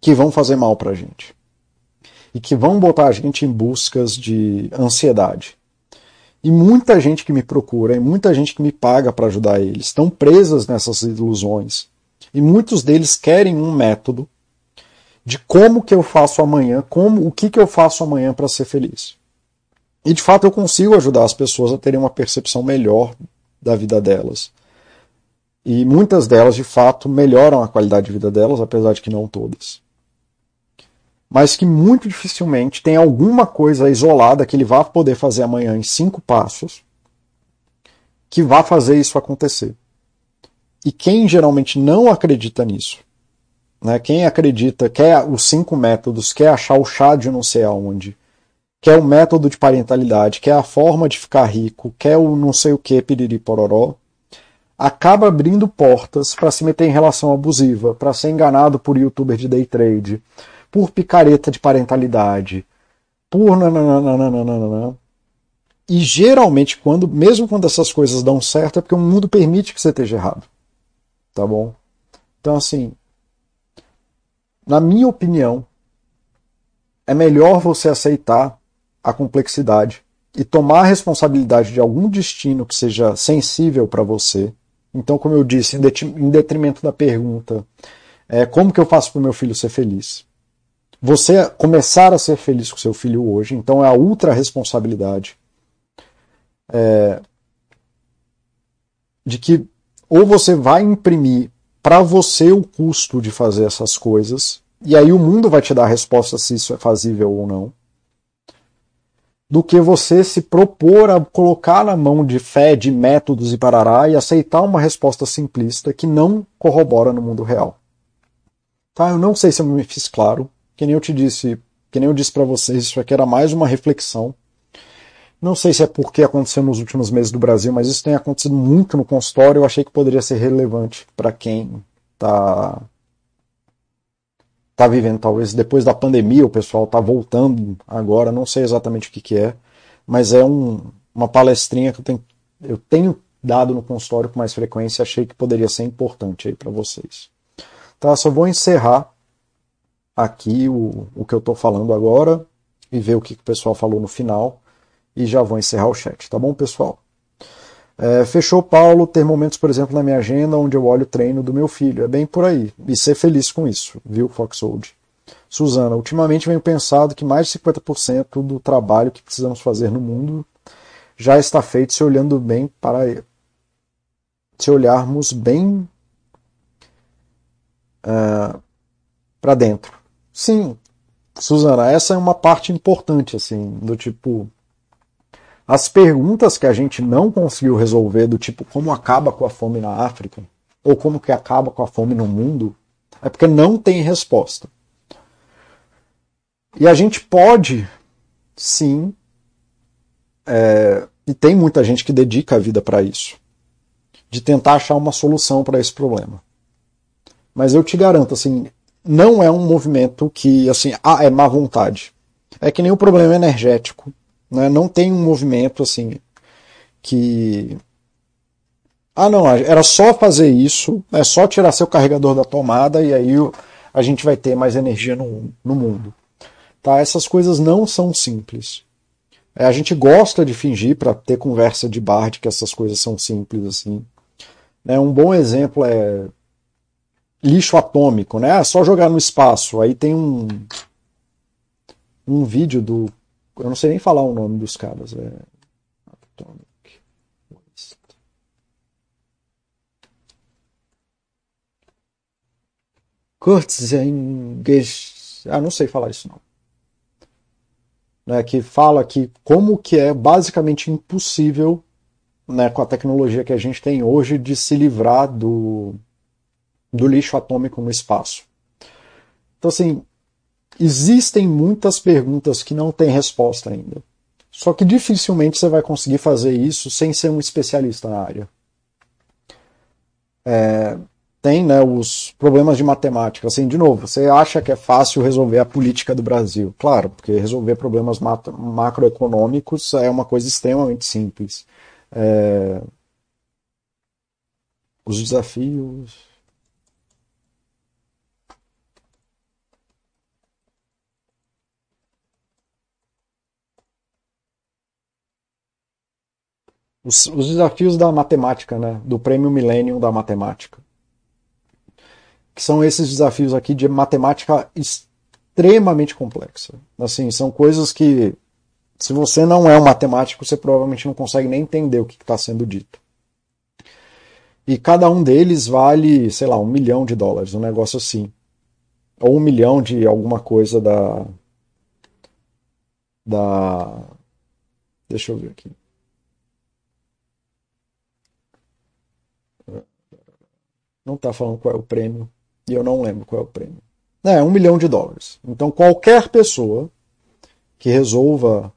que vão fazer mal para a gente e que vão botar a gente em buscas de ansiedade. E muita gente que me procura e muita gente que me paga para ajudar eles estão presas nessas ilusões. E muitos deles querem um método de como que eu faço amanhã, como o que que eu faço amanhã para ser feliz. E de fato eu consigo ajudar as pessoas a terem uma percepção melhor da vida delas. E muitas delas, de fato, melhoram a qualidade de vida delas, apesar de que não todas. Mas que muito dificilmente tem alguma coisa isolada que ele vá poder fazer amanhã em cinco passos que vá fazer isso acontecer. E quem geralmente não acredita nisso, né, quem acredita, quer os cinco métodos, quer achar o chá de não sei aonde, quer o método de parentalidade, quer a forma de ficar rico, quer o não sei o que, piriri pororó, acaba abrindo portas para se meter em relação abusiva, para ser enganado por youtuber de day trade, por picareta de parentalidade, por nananana. E geralmente, quando, mesmo quando essas coisas dão certo, é porque o mundo permite que você esteja errado. Tá bom? Então, assim, na minha opinião, é melhor você aceitar a complexidade e tomar a responsabilidade de algum destino que seja sensível para você. Então, como eu disse, em detrimento da pergunta, é, como que eu faço para o meu filho ser feliz? Você começar a ser feliz com seu filho hoje, então é a ultra responsabilidade é, de que ou você vai imprimir para você o custo de fazer essas coisas, e aí o mundo vai te dar a resposta se isso é fazível ou não do que você se propor a colocar na mão de fé, de métodos e parará e aceitar uma resposta simplista que não corrobora no mundo real. Tá? Eu não sei se eu me fiz claro. Que nem eu te disse, que nem eu disse para vocês, isso aqui era mais uma reflexão. Não sei se é porque aconteceu nos últimos meses do Brasil, mas isso tem acontecido muito no consultório. Eu achei que poderia ser relevante para quem está tá vivendo. Talvez depois da pandemia o pessoal está voltando agora, não sei exatamente o que, que é, mas é um, uma palestrinha que eu tenho, eu tenho dado no consultório com mais frequência. Achei que poderia ser importante aí para vocês. Tá, só vou encerrar aqui o, o que eu estou falando agora e ver o que, que o pessoal falou no final e já vou encerrar o chat, tá bom, pessoal? É, fechou, Paulo, ter momentos, por exemplo, na minha agenda onde eu olho o treino do meu filho. É bem por aí. E ser feliz com isso, viu, Foxhold? Suzana, ultimamente venho pensado que mais de 50% do trabalho que precisamos fazer no mundo já está feito se olhando bem para se olharmos bem uh, para dentro. Sim, Suzana, essa é uma parte importante, assim, do tipo. As perguntas que a gente não conseguiu resolver, do tipo como acaba com a fome na África, ou como que acaba com a fome no mundo, é porque não tem resposta. E a gente pode, sim, é, e tem muita gente que dedica a vida para isso, de tentar achar uma solução para esse problema. Mas eu te garanto, assim, não é um movimento que, assim, ah, é má vontade. É que nem o problema energético. Né? Não tem um movimento, assim, que. Ah, não, era só fazer isso, é só tirar seu carregador da tomada e aí a gente vai ter mais energia no, no mundo. Tá? Essas coisas não são simples. É, a gente gosta de fingir para ter conversa de bar de que essas coisas são simples assim. Né? Um bom exemplo é lixo atômico, né? É só jogar no espaço. Aí tem um um vídeo do eu não sei nem falar o nome dos caras, é Atomic Waste. Kurzengest, ah, não sei falar isso não. Né, que fala que como que é basicamente impossível né, com a tecnologia que a gente tem hoje de se livrar do, do lixo atômico no espaço. Então, assim, existem muitas perguntas que não têm resposta ainda. Só que dificilmente você vai conseguir fazer isso sem ser um especialista na área. É, tem né, os problemas de matemática. Assim, de novo, você acha que é fácil resolver a política do Brasil? Claro, porque resolver problemas macroeconômicos é uma coisa extremamente simples. É, os desafios os, os desafios da matemática, né? Do prêmio Millennium da matemática. Que são esses desafios aqui de matemática extremamente complexa. Assim, são coisas que, se você não é um matemático, você provavelmente não consegue nem entender o que está sendo dito. E cada um deles vale, sei lá, um milhão de dólares, um negócio assim. Ou um milhão de alguma coisa da. Da. Deixa eu ver aqui. Não está falando qual é o prêmio. E eu não lembro qual é o prêmio. É, um milhão de dólares. Então qualquer pessoa que resolva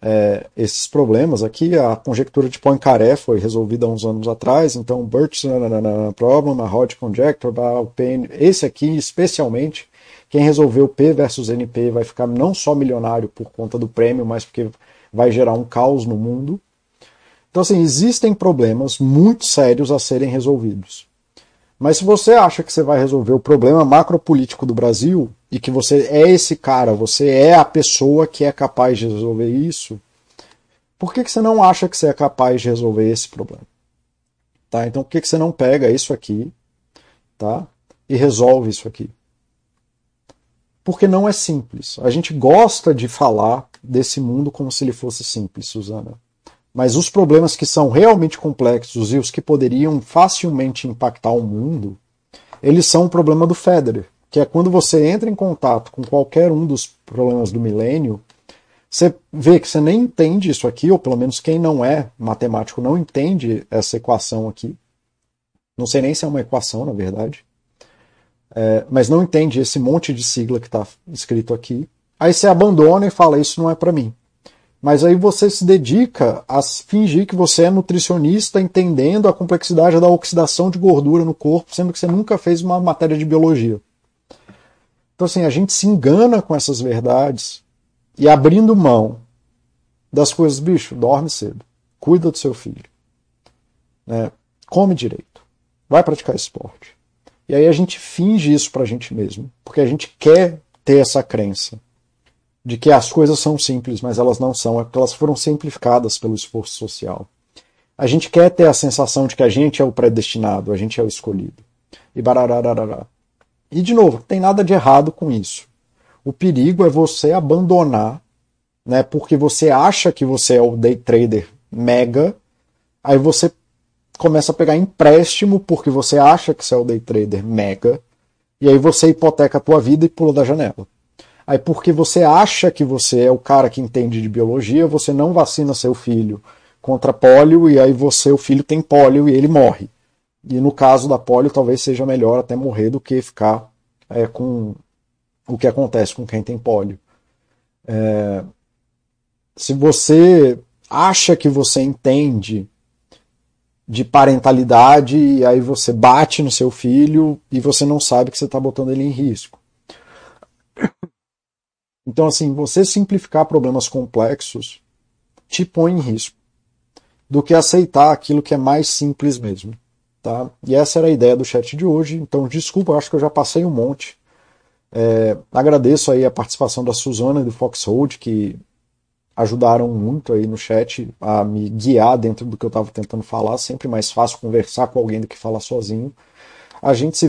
é, esses problemas aqui, a conjectura de Poincaré foi resolvida há uns anos atrás, então Birch problem, a Hodge conjecture, o esse aqui especialmente, quem resolveu P versus NP vai ficar não só milionário por conta do prêmio, mas porque vai gerar um caos no mundo. Então, assim, existem problemas muito sérios a serem resolvidos. Mas se você acha que você vai resolver o problema macropolítico do Brasil e que você é esse cara, você é a pessoa que é capaz de resolver isso, por que, que você não acha que você é capaz de resolver esse problema? Tá? Então por que, que você não pega isso aqui tá? e resolve isso aqui? Porque não é simples. A gente gosta de falar desse mundo como se ele fosse simples, Suzana. Mas os problemas que são realmente complexos e os que poderiam facilmente impactar o mundo, eles são o problema do Federer, que é quando você entra em contato com qualquer um dos problemas do milênio, você vê que você nem entende isso aqui, ou pelo menos quem não é matemático não entende essa equação aqui. Não sei nem se é uma equação, na verdade. é, mas não entende esse monte de sigla que está escrito aqui. Aí você abandona e fala: Isso não é para mim. Mas aí você se dedica a fingir que você é nutricionista, entendendo a complexidade da oxidação de gordura no corpo, sendo que você nunca fez uma matéria de biologia. Então, assim, a gente se engana com essas verdades e abrindo mão das coisas, bicho, dorme cedo, cuida do seu filho, né? come direito, vai praticar esporte. E aí a gente finge isso pra gente mesmo, porque a gente quer ter essa crença de que as coisas são simples, mas elas não são, é porque elas foram simplificadas pelo esforço social. A gente quer ter a sensação de que a gente é o predestinado, a gente é o escolhido. E bararararará. E de novo, tem nada de errado com isso. O perigo é você abandonar, né, porque você acha que você é o day trader mega, aí você começa a pegar empréstimo porque você acha que você é o day trader mega, e aí você hipoteca a tua vida e pula da janela. Aí, porque você acha que você é o cara que entende de biologia, você não vacina seu filho contra pólio e aí você, o filho tem pólio e ele morre. E no caso da pólio, talvez seja melhor até morrer do que ficar é, com o que acontece com quem tem pólio. É, se você acha que você entende de parentalidade e aí você bate no seu filho e você não sabe que você está botando ele em risco. Então, assim, você simplificar problemas complexos te põe em risco do que aceitar aquilo que é mais simples mesmo. Tá? E essa era a ideia do chat de hoje. Então, desculpa, acho que eu já passei um monte. É, agradeço aí a participação da Suzana e do Foxhold, que ajudaram muito aí no chat a me guiar dentro do que eu estava tentando falar. Sempre mais fácil conversar com alguém do que falar sozinho. A gente se